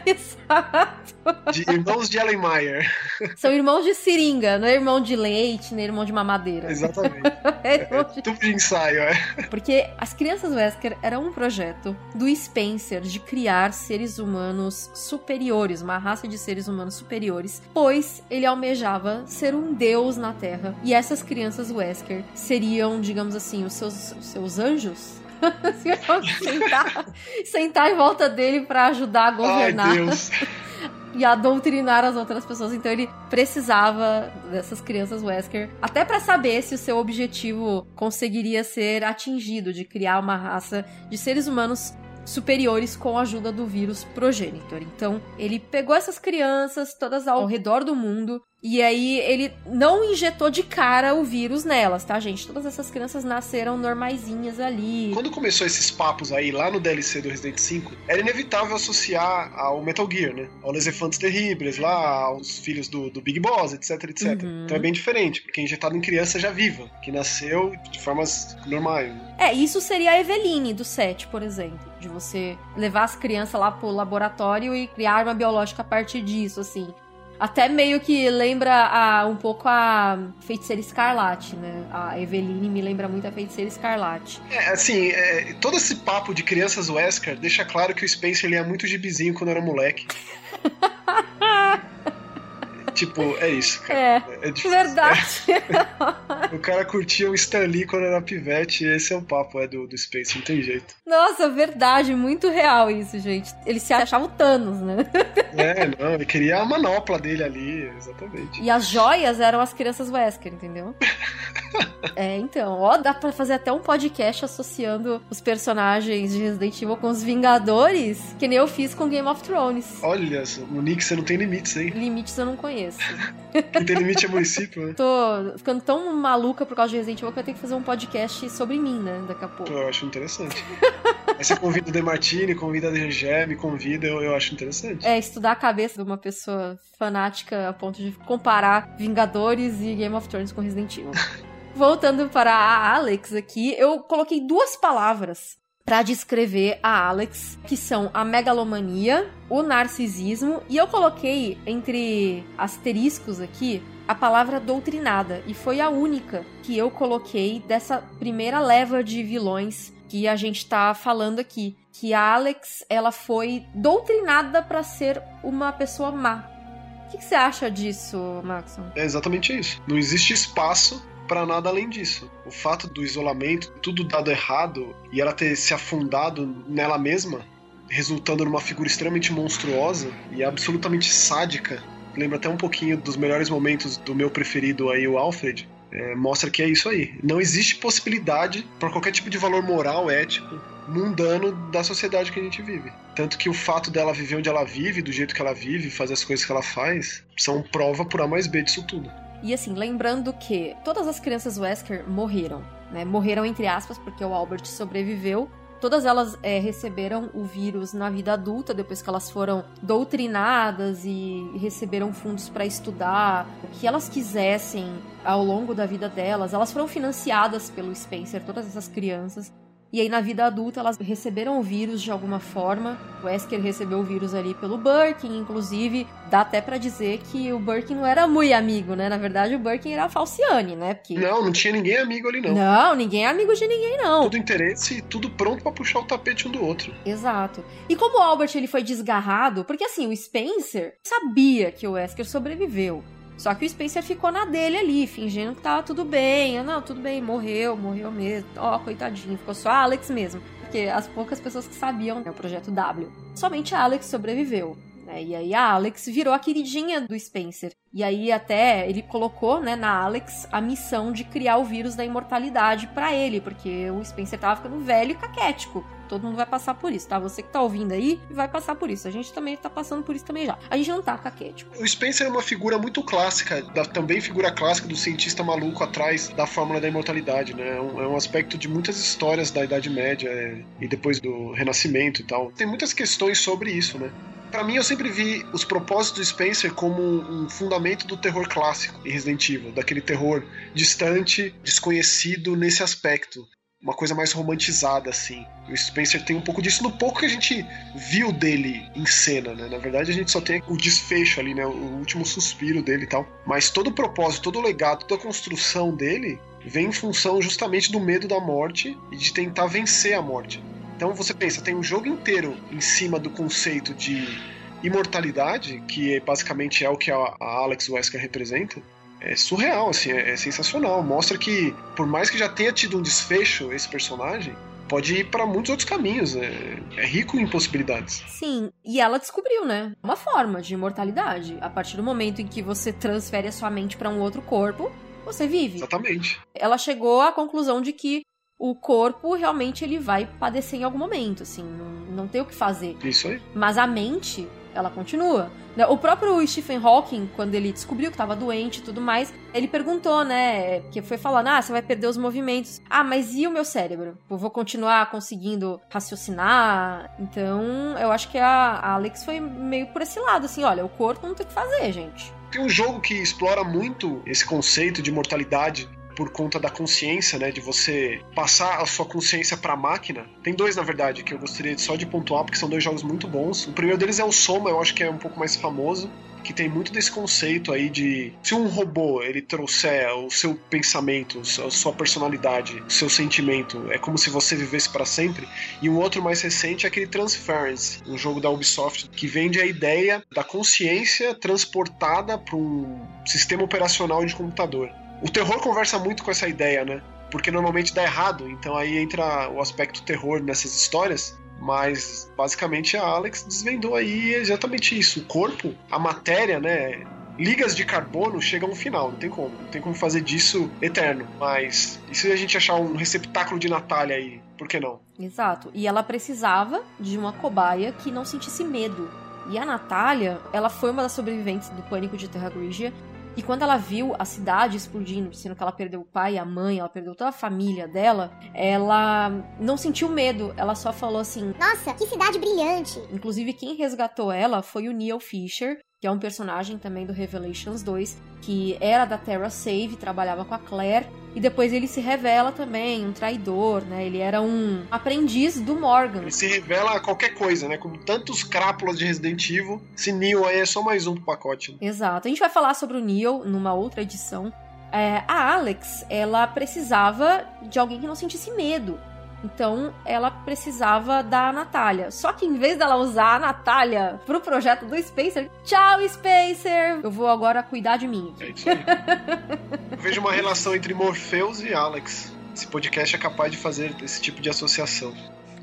Exato. De irmãos de Ellenmeyer. São irmãos de seringa, não é irmão de leite, nem irmão de mamadeira. Exatamente. é, é de... tudo de ensaio, é. Porque as crianças Wesker eram um projeto do Spencer de criar seres humanos superiores, uma raça de seres humanos superiores, pois ele almejava ser um deus na Terra. E essas crianças Wesker seriam, digamos assim, os seus, os seus anjos sentar, sentar em volta dele para ajudar a governar. Ai, Deus. e a doutrinar as outras pessoas. Então ele precisava dessas crianças Wesker, até para saber se o seu objetivo conseguiria ser atingido de criar uma raça de seres humanos superiores com a ajuda do vírus progenitor. Então, ele pegou essas crianças todas ao redor do mundo e aí ele não injetou de cara o vírus nelas, tá, gente? Todas essas crianças nasceram normaisinhas ali. Quando começou esses papos aí lá no DLC do Resident 5, era inevitável associar ao Metal Gear, né? Aos Elefantes Terríveis, lá, aos filhos do, do Big Boss, etc, etc. Uhum. Então é bem diferente, porque é injetado em criança já viva, que nasceu de formas normais. Né? É, isso seria a Eveline do 7, por exemplo. De você levar as crianças lá pro laboratório e criar arma biológica a partir disso, assim. Até meio que lembra a, um pouco a Feiticeira Escarlate, né? A Eveline me lembra muito a Feiticeira Escarlate. É, assim, é, todo esse papo de crianças Wesker deixa claro que o Spencer ele é muito gibizinho quando era moleque. tipo, é isso, cara. É, é difícil. verdade. O cara curtia o Stan Lee quando era pivete, e esse é o papo é, do, do Space, não tem jeito. Nossa, verdade, muito real isso, gente. Ele se achava o Thanos, né? É, não, ele queria a manopla dele ali, exatamente. E as joias eram as crianças Wesker, entendeu? é, então, ó, dá pra fazer até um podcast associando os personagens de Resident Evil com os Vingadores, que nem eu fiz com Game of Thrones. Olha, o Nick, você não tem limites, hein? Limites eu não conheço. Quem tem limite é município, né? Tô ficando tão maluca por causa de Resident Evil que eu tenho que fazer um podcast sobre mim, né, daqui a pouco. Eu acho interessante. Aí você convida o Demartini, convida a DG, me convida, eu, eu acho interessante. É, estudar a cabeça de uma pessoa fanática a ponto de comparar Vingadores e Game of Thrones com Resident Evil. Voltando para a Alex aqui, eu coloquei duas palavras para descrever a Alex, que são a megalomania, o narcisismo, e eu coloquei entre asteriscos aqui a palavra doutrinada, e foi a única que eu coloquei dessa primeira leva de vilões que a gente tá falando aqui, que a Alex, ela foi doutrinada para ser uma pessoa má. O que, que você acha disso, Maxon? É exatamente isso. Não existe espaço para nada além disso. O fato do isolamento, tudo dado errado e ela ter se afundado nela mesma, resultando numa figura extremamente monstruosa e absolutamente sádica. Lembra até um pouquinho dos melhores momentos do meu preferido aí, o Alfred. É, mostra que é isso aí. Não existe possibilidade para qualquer tipo de valor moral, ético, mundano da sociedade que a gente vive. Tanto que o fato dela viver onde ela vive, do jeito que ela vive, fazer as coisas que ela faz, são prova por A mais B disso tudo. E assim, lembrando que todas as crianças Wesker morreram, né? Morreram entre aspas, porque o Albert sobreviveu. Todas elas é, receberam o vírus na vida adulta, depois que elas foram doutrinadas e receberam fundos para estudar o que elas quisessem ao longo da vida delas. Elas foram financiadas pelo Spencer, todas essas crianças. E aí, na vida adulta, elas receberam o vírus de alguma forma. O Wesker recebeu o vírus ali pelo Birkin, inclusive. Dá até para dizer que o Birkin não era muito amigo, né? Na verdade, o Birkin era a Falciane, né? Porque... Não, não tinha ninguém amigo ali, não. Não, ninguém é amigo de ninguém, não. Tudo interesse e tudo pronto para puxar o tapete um do outro. Exato. E como o Albert ele foi desgarrado, porque assim, o Spencer sabia que o Wesker sobreviveu. Só que o Spencer ficou na dele ali, fingindo que tava tudo bem. Ah, não, tudo bem, morreu, morreu mesmo. Ó, oh, coitadinho, ficou só Alex mesmo. Porque as poucas pessoas que sabiam né, o projeto W. Somente Alex sobreviveu. Né? E aí a Alex virou a queridinha do Spencer. E aí até ele colocou, né, na Alex a missão de criar o vírus da imortalidade para ele, porque o Spencer tava ficando velho e caquético. Todo mundo vai passar por isso, tá? Você que tá ouvindo aí vai passar por isso. A gente também tá passando por isso também já. A gente não tá caquético. O Spencer é uma figura muito clássica, da, também figura clássica do cientista maluco atrás da fórmula da imortalidade, né? É um, é um aspecto de muitas histórias da Idade Média é, e depois do Renascimento e tal. Tem muitas questões sobre isso, né? Para mim, eu sempre vi os propósitos do Spencer como um fundamento do terror clássico em Resident Evil, daquele terror distante, desconhecido nesse aspecto. Uma coisa mais romantizada, assim. O Spencer tem um pouco disso no pouco que a gente viu dele em cena, né? Na verdade, a gente só tem o desfecho ali, né? O último suspiro dele e tal. Mas todo o propósito, todo o legado, toda a construção dele vem em função justamente do medo da morte e de tentar vencer a morte. Então você pensa, tem um jogo inteiro em cima do conceito de imortalidade, que basicamente é o que a, Alex Wesker representa. É surreal, assim, é, é sensacional. Mostra que, por mais que já tenha tido um desfecho esse personagem, pode ir para muitos outros caminhos. É, é, rico em possibilidades. Sim, e ela descobriu, né? Uma forma de imortalidade. A partir do momento em que você transfere a sua mente para um outro corpo, você vive. Exatamente. Ela chegou à conclusão de que o corpo realmente ele vai padecer em algum momento, assim, não, não tem o que fazer. Isso aí. Mas a mente, ela continua. Né, o próprio Stephen Hawking, quando ele descobriu que estava doente e tudo mais, ele perguntou, né? Que foi falando: ah, você vai perder os movimentos. Ah, mas e o meu cérebro? Eu vou continuar conseguindo raciocinar? Então, eu acho que a Alex foi meio por esse lado, assim: olha, o corpo não tem o que fazer, gente. Tem um jogo que explora muito esse conceito de mortalidade por conta da consciência, né, de você passar a sua consciência para a máquina. Tem dois, na verdade, que eu gostaria só de pontuar porque são dois jogos muito bons. O primeiro deles é o Soma, eu acho que é um pouco mais famoso. que tem muito desse conceito aí de se um robô ele trouxer o seu pensamento, a sua personalidade, o seu sentimento, é como se você vivesse para sempre. E um outro mais recente é aquele Transference, um jogo da Ubisoft que vende a ideia da consciência transportada para um sistema operacional de computador. O terror conversa muito com essa ideia, né? Porque normalmente dá errado, então aí entra o aspecto terror nessas histórias. Mas basicamente a Alex desvendou aí exatamente isso. O corpo, a matéria, né? Ligas de carbono chegam ao final, não tem como. Não tem como fazer disso eterno. Mas e se a gente achar um receptáculo de Natália aí? Por que não? Exato. E ela precisava de uma cobaia que não sentisse medo. E a Natália, ela foi uma das sobreviventes do pânico de Terra Grigia e quando ela viu a cidade explodindo, sendo que ela perdeu o pai, a mãe, ela perdeu toda a família dela, ela não sentiu medo. Ela só falou assim: Nossa, que cidade brilhante! Inclusive, quem resgatou ela foi o Neil Fisher, que é um personagem também do Revelations 2, que era da Terra Save, trabalhava com a Claire, e depois ele se revela também, um traidor, né? Ele era um aprendiz do Morgan. Ele se revela a qualquer coisa, né? Como tantos crápulas de Resident Evil, esse Neo aí é só mais um pro pacote. Né? Exato. A gente vai falar sobre o Neo numa outra edição. É, a Alex, ela precisava de alguém que não sentisse medo. Então ela precisava da Natália. Só que em vez dela usar a Natália pro projeto do Spacer, tchau, Spacer! Eu vou agora cuidar de mim. É isso aí. Eu vejo uma relação entre Morpheus e Alex. Esse podcast é capaz de fazer esse tipo de associação.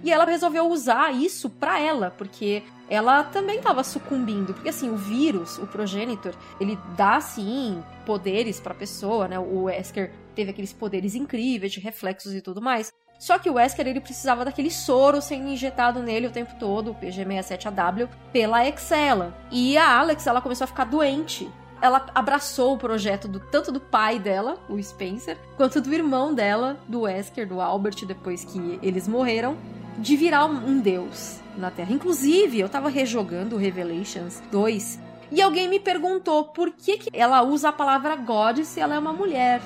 E ela resolveu usar isso pra ela, porque ela também estava sucumbindo. Porque assim, o vírus, o progenitor, ele dá sim poderes pra pessoa, né? O Wesker teve aqueles poderes incríveis de reflexos e tudo mais. Só que o Wesker ele precisava daquele soro sendo injetado nele o tempo todo, o PG67AW, pela Excella. E a Alex, ela começou a ficar doente. Ela abraçou o projeto do tanto do pai dela, o Spencer, quanto do irmão dela, do Wesker, do Albert, depois que eles morreram, de virar um deus na Terra. Inclusive, eu tava rejogando Revelations 2 e alguém me perguntou por que, que ela usa a palavra God se ela é uma mulher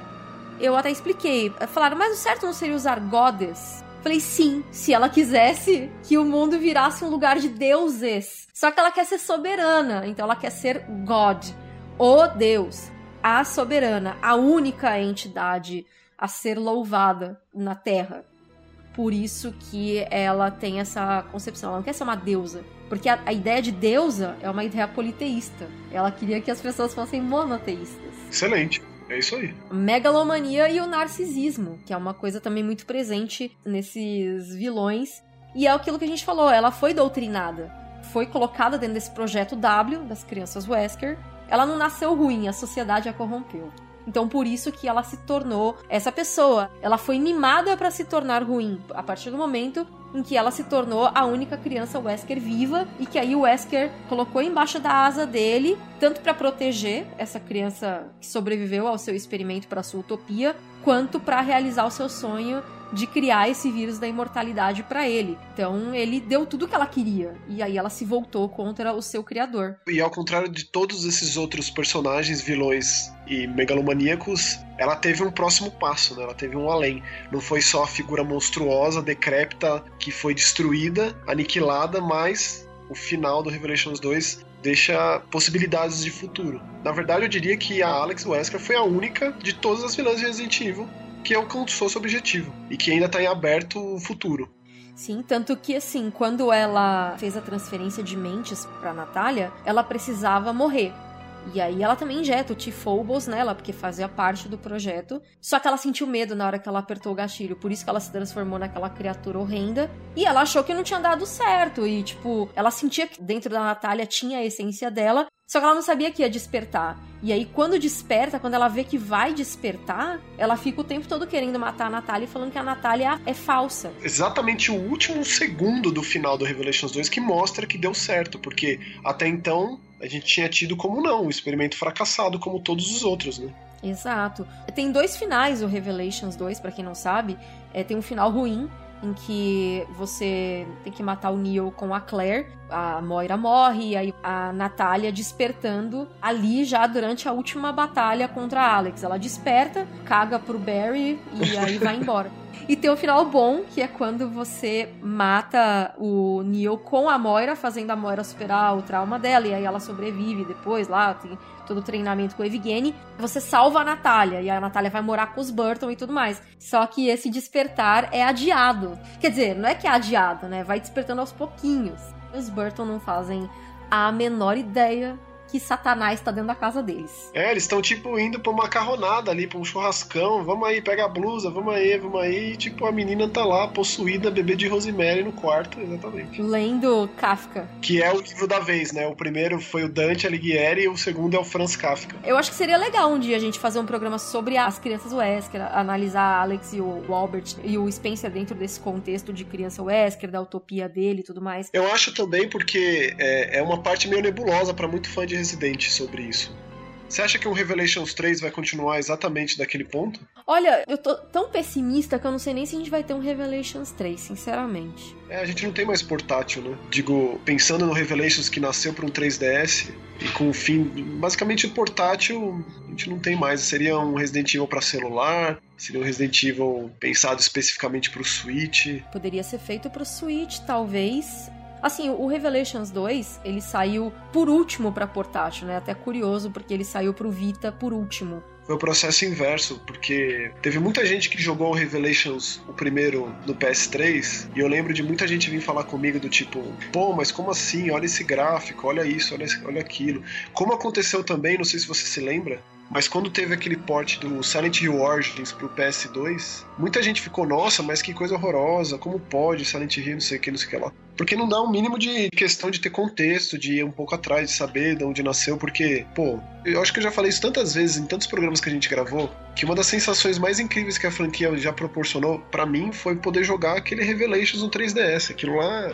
eu até expliquei. Falaram, mas o certo não seria usar goddess? Falei, sim, se ela quisesse que o mundo virasse um lugar de deuses. Só que ela quer ser soberana, então ela quer ser God, o Deus, a soberana, a única entidade a ser louvada na Terra. Por isso que ela tem essa concepção. Ela não quer ser uma deusa. Porque a, a ideia de deusa é uma ideia politeísta. Ela queria que as pessoas fossem monoteístas. Excelente. É isso aí. Megalomania e o narcisismo, que é uma coisa também muito presente nesses vilões. E é aquilo que a gente falou, ela foi doutrinada. Foi colocada dentro desse projeto W, das crianças Wesker. Ela não nasceu ruim, a sociedade a corrompeu. Então por isso que ela se tornou essa pessoa. Ela foi mimada para se tornar ruim a partir do momento em que ela se tornou a única criança Wesker viva e que aí o Wesker colocou embaixo da asa dele, tanto para proteger essa criança que sobreviveu ao seu experimento para sua utopia, quanto para realizar o seu sonho de criar esse vírus da imortalidade para ele. Então ele deu tudo o que ela queria e aí ela se voltou contra o seu criador. E ao contrário de todos esses outros personagens vilões e megalomaníacos, ela teve um próximo passo, né? Ela teve um além. Não foi só a figura monstruosa, decrépita que foi destruída, aniquilada, mas o final do Revelations 2 deixa possibilidades de futuro. Na verdade, eu diria que a Alex Wesker foi a única de todas as vilãs de Resident Evil que alcançou seu objetivo e que ainda está em aberto o futuro. Sim, tanto que assim, quando ela fez a transferência de mentes para Natália, ela precisava morrer. E aí ela também injeta o T-Phobos nela, porque fazia parte do projeto. Só que ela sentiu medo na hora que ela apertou o gatilho, por isso que ela se transformou naquela criatura horrenda. E ela achou que não tinha dado certo. E, tipo, ela sentia que dentro da Natália tinha a essência dela, só que ela não sabia que ia despertar. E aí, quando desperta, quando ela vê que vai despertar, ela fica o tempo todo querendo matar a Natália e falando que a Natália é falsa. Exatamente o último segundo do final do Revelations 2 que mostra que deu certo, porque até então a gente tinha tido como não, um experimento fracassado como todos os outros, né? Exato. Tem dois finais o Revelations 2, para quem não sabe. É, tem um final ruim, em que você tem que matar o Neil com a Claire. A Moira morre, e aí a Natália despertando ali já durante a última batalha contra a Alex. Ela desperta, caga pro Barry e aí vai embora. E tem um final bom, que é quando você mata o Neo com a Moira, fazendo a Moira superar o trauma dela, e aí ela sobrevive depois lá, tem todo o treinamento com o Evgeny. Você salva a Natália, e a Natália vai morar com os Burton e tudo mais. Só que esse despertar é adiado. Quer dizer, não é que é adiado, né? Vai despertando aos pouquinhos. Os Burton não fazem a menor ideia que Satanás tá dentro da casa deles. É, eles estão tipo indo pra uma carronada ali, pra um churrascão. Vamos aí, pega a blusa, vamos aí, vamos aí. E, tipo, a menina tá lá, possuída, bebê de Rosemary no quarto, exatamente. Lendo Kafka. Que é o livro da vez, né? O primeiro foi o Dante Alighieri e o segundo é o Franz Kafka. Eu acho que seria legal um dia a gente fazer um programa sobre as crianças Wesker, analisar a Alex e o Albert e o Spencer dentro desse contexto de criança Wesker, da utopia dele e tudo mais. Eu acho também porque é, é uma parte meio nebulosa para muito fã de Resident sobre isso. Você acha que o Revelations 3 vai continuar exatamente daquele ponto? Olha, eu tô tão pessimista que eu não sei nem se a gente vai ter um Revelations 3, sinceramente. É, a gente não tem mais portátil, né? Digo, pensando no Revelations que nasceu para um 3DS e com o fim, basicamente o portátil, a gente não tem mais. Seria um Resident Evil para celular, seria um Resident Evil pensado especificamente para o Switch. Poderia ser feito para o Switch, talvez. Assim, o Revelations 2, ele saiu por último para portátil, né? Até curioso, porque ele saiu pro Vita por último. Foi o processo inverso, porque teve muita gente que jogou o Revelations, o primeiro, no PS3, e eu lembro de muita gente vir falar comigo do tipo, pô, mas como assim? Olha esse gráfico, olha isso, olha, olha aquilo. Como aconteceu também, não sei se você se lembra, mas quando teve aquele port do Silent Hill Origins pro PS2, muita gente ficou, nossa, mas que coisa horrorosa, como pode Silent Hill, não sei o que, não sei o que lá. Porque não dá um mínimo de questão de ter contexto, de ir um pouco atrás, de saber de onde nasceu, porque, pô, eu acho que eu já falei isso tantas vezes em tantos programas que a gente gravou, que uma das sensações mais incríveis que a franquia já proporcionou para mim foi poder jogar aquele Revelations no 3DS. Aquilo lá,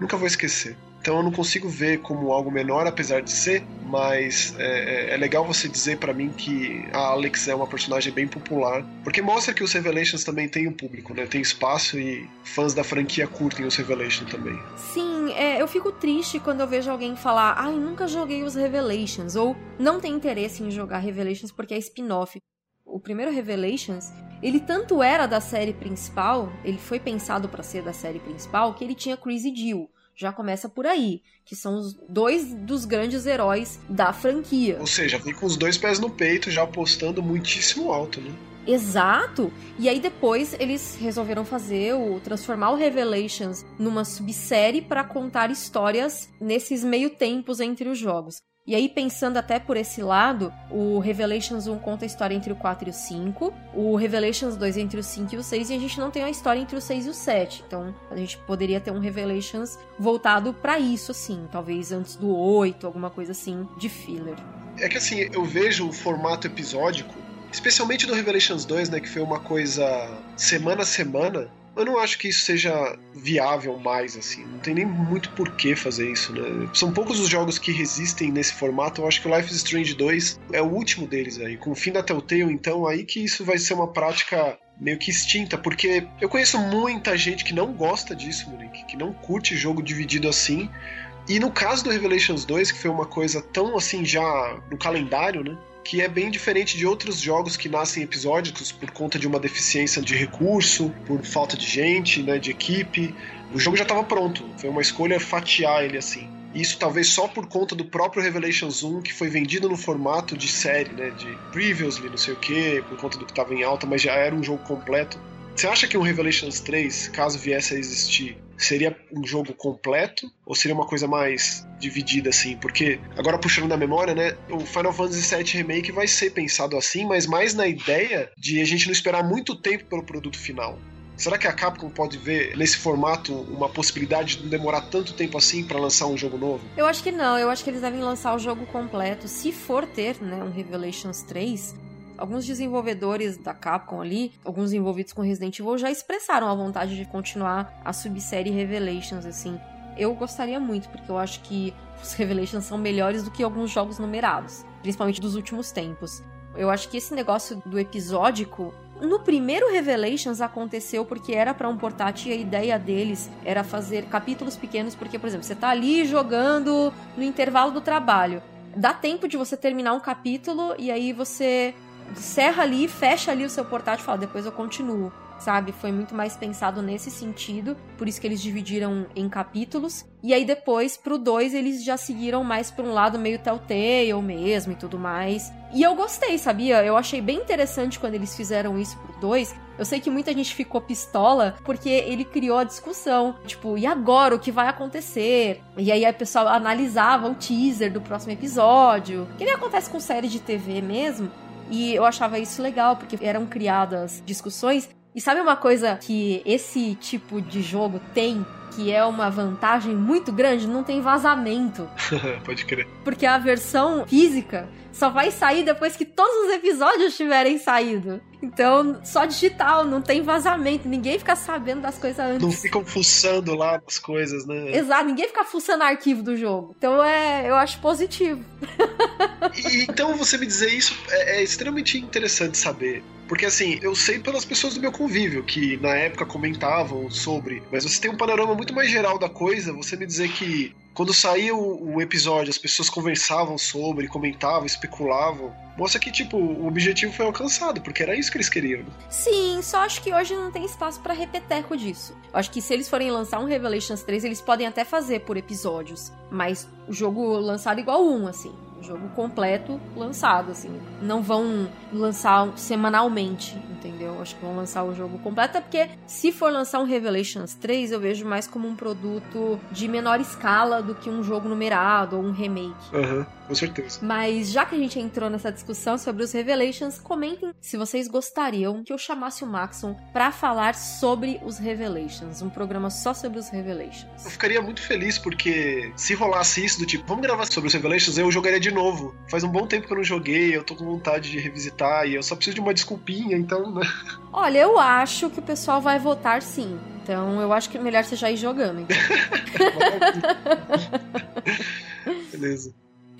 nunca vou esquecer. Então eu não consigo ver como algo menor, apesar de ser, mas é, é, é legal você dizer para mim que a Alex é uma personagem bem popular, porque mostra que os Revelations também tem um público, né? Tem espaço e fãs da franquia curtem os Revelations também. Sim, é, eu fico triste quando eu vejo alguém falar, ai, nunca joguei os Revelations, ou não tem interesse em jogar Revelations porque é spin-off o primeiro Revelations, ele tanto era da série principal, ele foi pensado para ser da série principal, que ele tinha Chris e Jill. Já começa por aí, que são os dois dos grandes heróis da franquia. Ou seja, vem com os dois pés no peito, já apostando muitíssimo alto, né? Exato. E aí depois eles resolveram fazer o transformar o Revelations numa subsérie para contar histórias nesses meio tempos entre os jogos. E aí, pensando até por esse lado, o Revelations 1 conta a história entre o 4 e o 5, o Revelations 2 entre o 5 e o 6, e a gente não tem a história entre o 6 e o 7. Então, a gente poderia ter um Revelations voltado para isso, assim, talvez antes do 8, alguma coisa assim, de filler. É que assim, eu vejo o formato episódico, especialmente do Revelations 2, né, que foi uma coisa semana a semana, eu não acho que isso seja viável mais, assim. Não tem nem muito porquê fazer isso, né? São poucos os jogos que resistem nesse formato. Eu acho que o Life is Strange 2 é o último deles aí. Com o fim da Telltale, então, aí que isso vai ser uma prática meio que extinta, porque eu conheço muita gente que não gosta disso, Monique, que não curte jogo dividido assim. E no caso do Revelations 2, que foi uma coisa tão assim já no calendário, né? Que é bem diferente de outros jogos que nascem episódicos por conta de uma deficiência de recurso, por falta de gente, né, de equipe. O jogo já estava pronto, foi uma escolha fatiar ele assim. Isso talvez só por conta do próprio Revelations 1, que foi vendido no formato de série, né, de previously, não sei o que, por conta do que estava em alta, mas já era um jogo completo. Você acha que um Revelations 3, caso viesse a existir, seria um jogo completo ou seria uma coisa mais dividida assim? Porque agora puxando da memória, né, o Final Fantasy VII Remake vai ser pensado assim, mas mais na ideia de a gente não esperar muito tempo pelo produto final. Será que a Capcom pode ver nesse formato uma possibilidade de não demorar tanto tempo assim para lançar um jogo novo? Eu acho que não, eu acho que eles devem lançar o jogo completo. Se for ter, né, um Revelations 3, alguns desenvolvedores da Capcom ali, alguns envolvidos com Resident Evil, já expressaram a vontade de continuar a subsérie Revelations, assim. Eu gostaria muito, porque eu acho que os Revelations são melhores do que alguns jogos numerados, principalmente dos últimos tempos. Eu acho que esse negócio do episódico no primeiro Revelations aconteceu porque era para um portátil e a ideia deles era fazer capítulos pequenos, porque, por exemplo, você tá ali jogando no intervalo do trabalho. Dá tempo de você terminar um capítulo e aí você encerra ali, fecha ali o seu portátil e fala, depois eu continuo. sabe? Foi muito mais pensado nesse sentido, por isso que eles dividiram em capítulos. E aí depois, pro 2, eles já seguiram mais pra um lado meio Telltale mesmo e tudo mais. E eu gostei, sabia? Eu achei bem interessante quando eles fizeram isso pro 2. Eu sei que muita gente ficou pistola porque ele criou a discussão. Tipo, e agora? O que vai acontecer? E aí a pessoa analisava o teaser do próximo episódio. Que nem acontece com série de TV mesmo. E eu achava isso legal, porque eram criadas discussões. E sabe uma coisa que esse tipo de jogo tem que é uma vantagem muito grande, não tem vazamento. Pode crer. Porque a versão física só vai sair depois que todos os episódios tiverem saído. Então, só digital, não tem vazamento, ninguém fica sabendo das coisas antes. Não ficam fuçando lá as coisas, né? Exato, ninguém fica fuçando arquivo do jogo. Então, é, eu acho positivo. e, então, você me dizer isso é, é extremamente interessante saber. Porque assim, eu sei pelas pessoas do meu convívio que na época comentavam sobre, mas você tem um panorama muito mais geral da coisa, você me dizer que quando saiu o episódio, as pessoas conversavam sobre, comentavam, especulavam. Mostra que, tipo, o objetivo foi alcançado, porque era isso que eles queriam. Sim, só acho que hoje não tem espaço para repeteco disso. Eu acho que se eles forem lançar um Revelations 3, eles podem até fazer por episódios. Mas o jogo lançado igual um, assim jogo completo lançado, assim. Não vão lançar semanalmente, entendeu? Acho que vão lançar o jogo completo, porque se for lançar um Revelations 3, eu vejo mais como um produto de menor escala do que um jogo numerado ou um remake. Uhum com certeza. Mas já que a gente entrou nessa discussão sobre os Revelations, comentem se vocês gostariam que eu chamasse o Maxon para falar sobre os Revelations, um programa só sobre os Revelations. Eu ficaria muito feliz porque se rolasse isso do tipo, vamos gravar sobre os Revelations, eu jogaria de novo. Faz um bom tempo que eu não joguei, eu tô com vontade de revisitar e eu só preciso de uma desculpinha, então, né? Olha, eu acho que o pessoal vai votar sim. Então eu acho que é melhor você já ir jogando. Então. Beleza.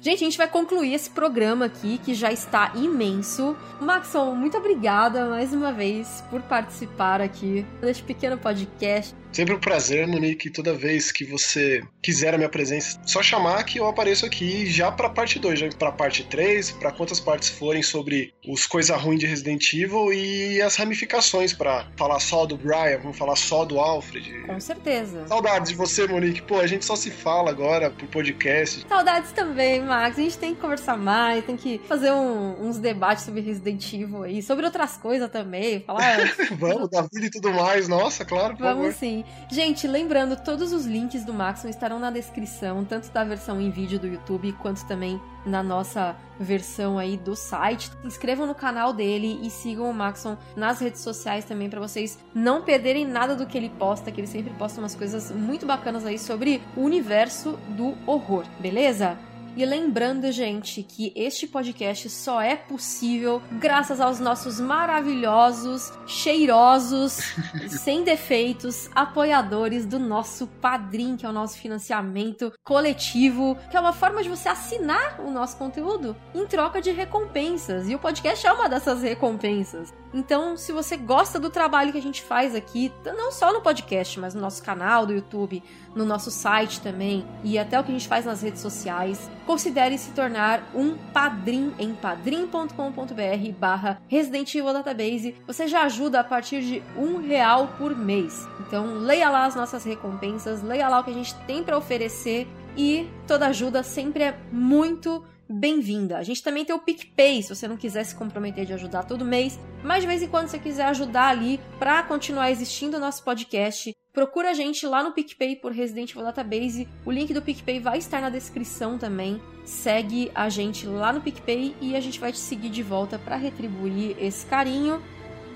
Gente, a gente vai concluir esse programa aqui, que já está imenso. Maxon, muito obrigada mais uma vez por participar aqui deste pequeno podcast. Sempre um prazer, Monique. Toda vez que você quiser a minha presença, só chamar que eu apareço aqui já pra parte 2, já pra parte 3, pra quantas partes forem sobre os coisas ruins de Resident Evil e as ramificações para falar só do Brian, vamos falar só do Alfred. Com certeza. Saudades de você, Monique. Pô, a gente só se fala agora por podcast. Saudades também, Max. A gente tem que conversar mais, tem que fazer um, uns debates sobre Resident Evil aí, sobre outras coisas também, falar. vamos, da vida e tudo mais. Nossa, claro, por Vamos favor. sim. Gente, lembrando, todos os links do Maxon estarão na descrição, tanto da versão em vídeo do YouTube, quanto também na nossa versão aí do site. Se inscrevam no canal dele e sigam o Maxon nas redes sociais também para vocês não perderem nada do que ele posta, que ele sempre posta umas coisas muito bacanas aí sobre o universo do horror, beleza? E lembrando, gente, que este podcast só é possível graças aos nossos maravilhosos, cheirosos, sem defeitos, apoiadores do nosso Padrim, que é o nosso financiamento coletivo, que é uma forma de você assinar o nosso conteúdo em troca de recompensas. E o podcast é uma dessas recompensas. Então, se você gosta do trabalho que a gente faz aqui, não só no podcast, mas no nosso canal do YouTube, no nosso site também e até o que a gente faz nas redes sociais, considere se tornar um padrim em padrim.com.br barra Resident Evil Database. Você já ajuda a partir de um real por mês. Então leia lá as nossas recompensas, leia lá o que a gente tem para oferecer e toda ajuda sempre é muito bem-vinda. A gente também tem o PicPay, se você não quiser se comprometer de ajudar todo mês, mas de vez em quando você quiser ajudar ali para continuar existindo o nosso podcast, procura a gente lá no PicPay por Resident Evil Database. O link do PicPay vai estar na descrição também. Segue a gente lá no PicPay e a gente vai te seguir de volta para retribuir esse carinho.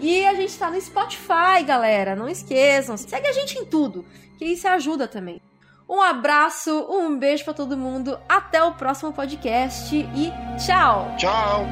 E a gente tá no Spotify, galera. Não esqueçam. Segue a gente em tudo, que isso ajuda também. Um abraço, um beijo para todo mundo. Até o próximo podcast e tchau. Tchau.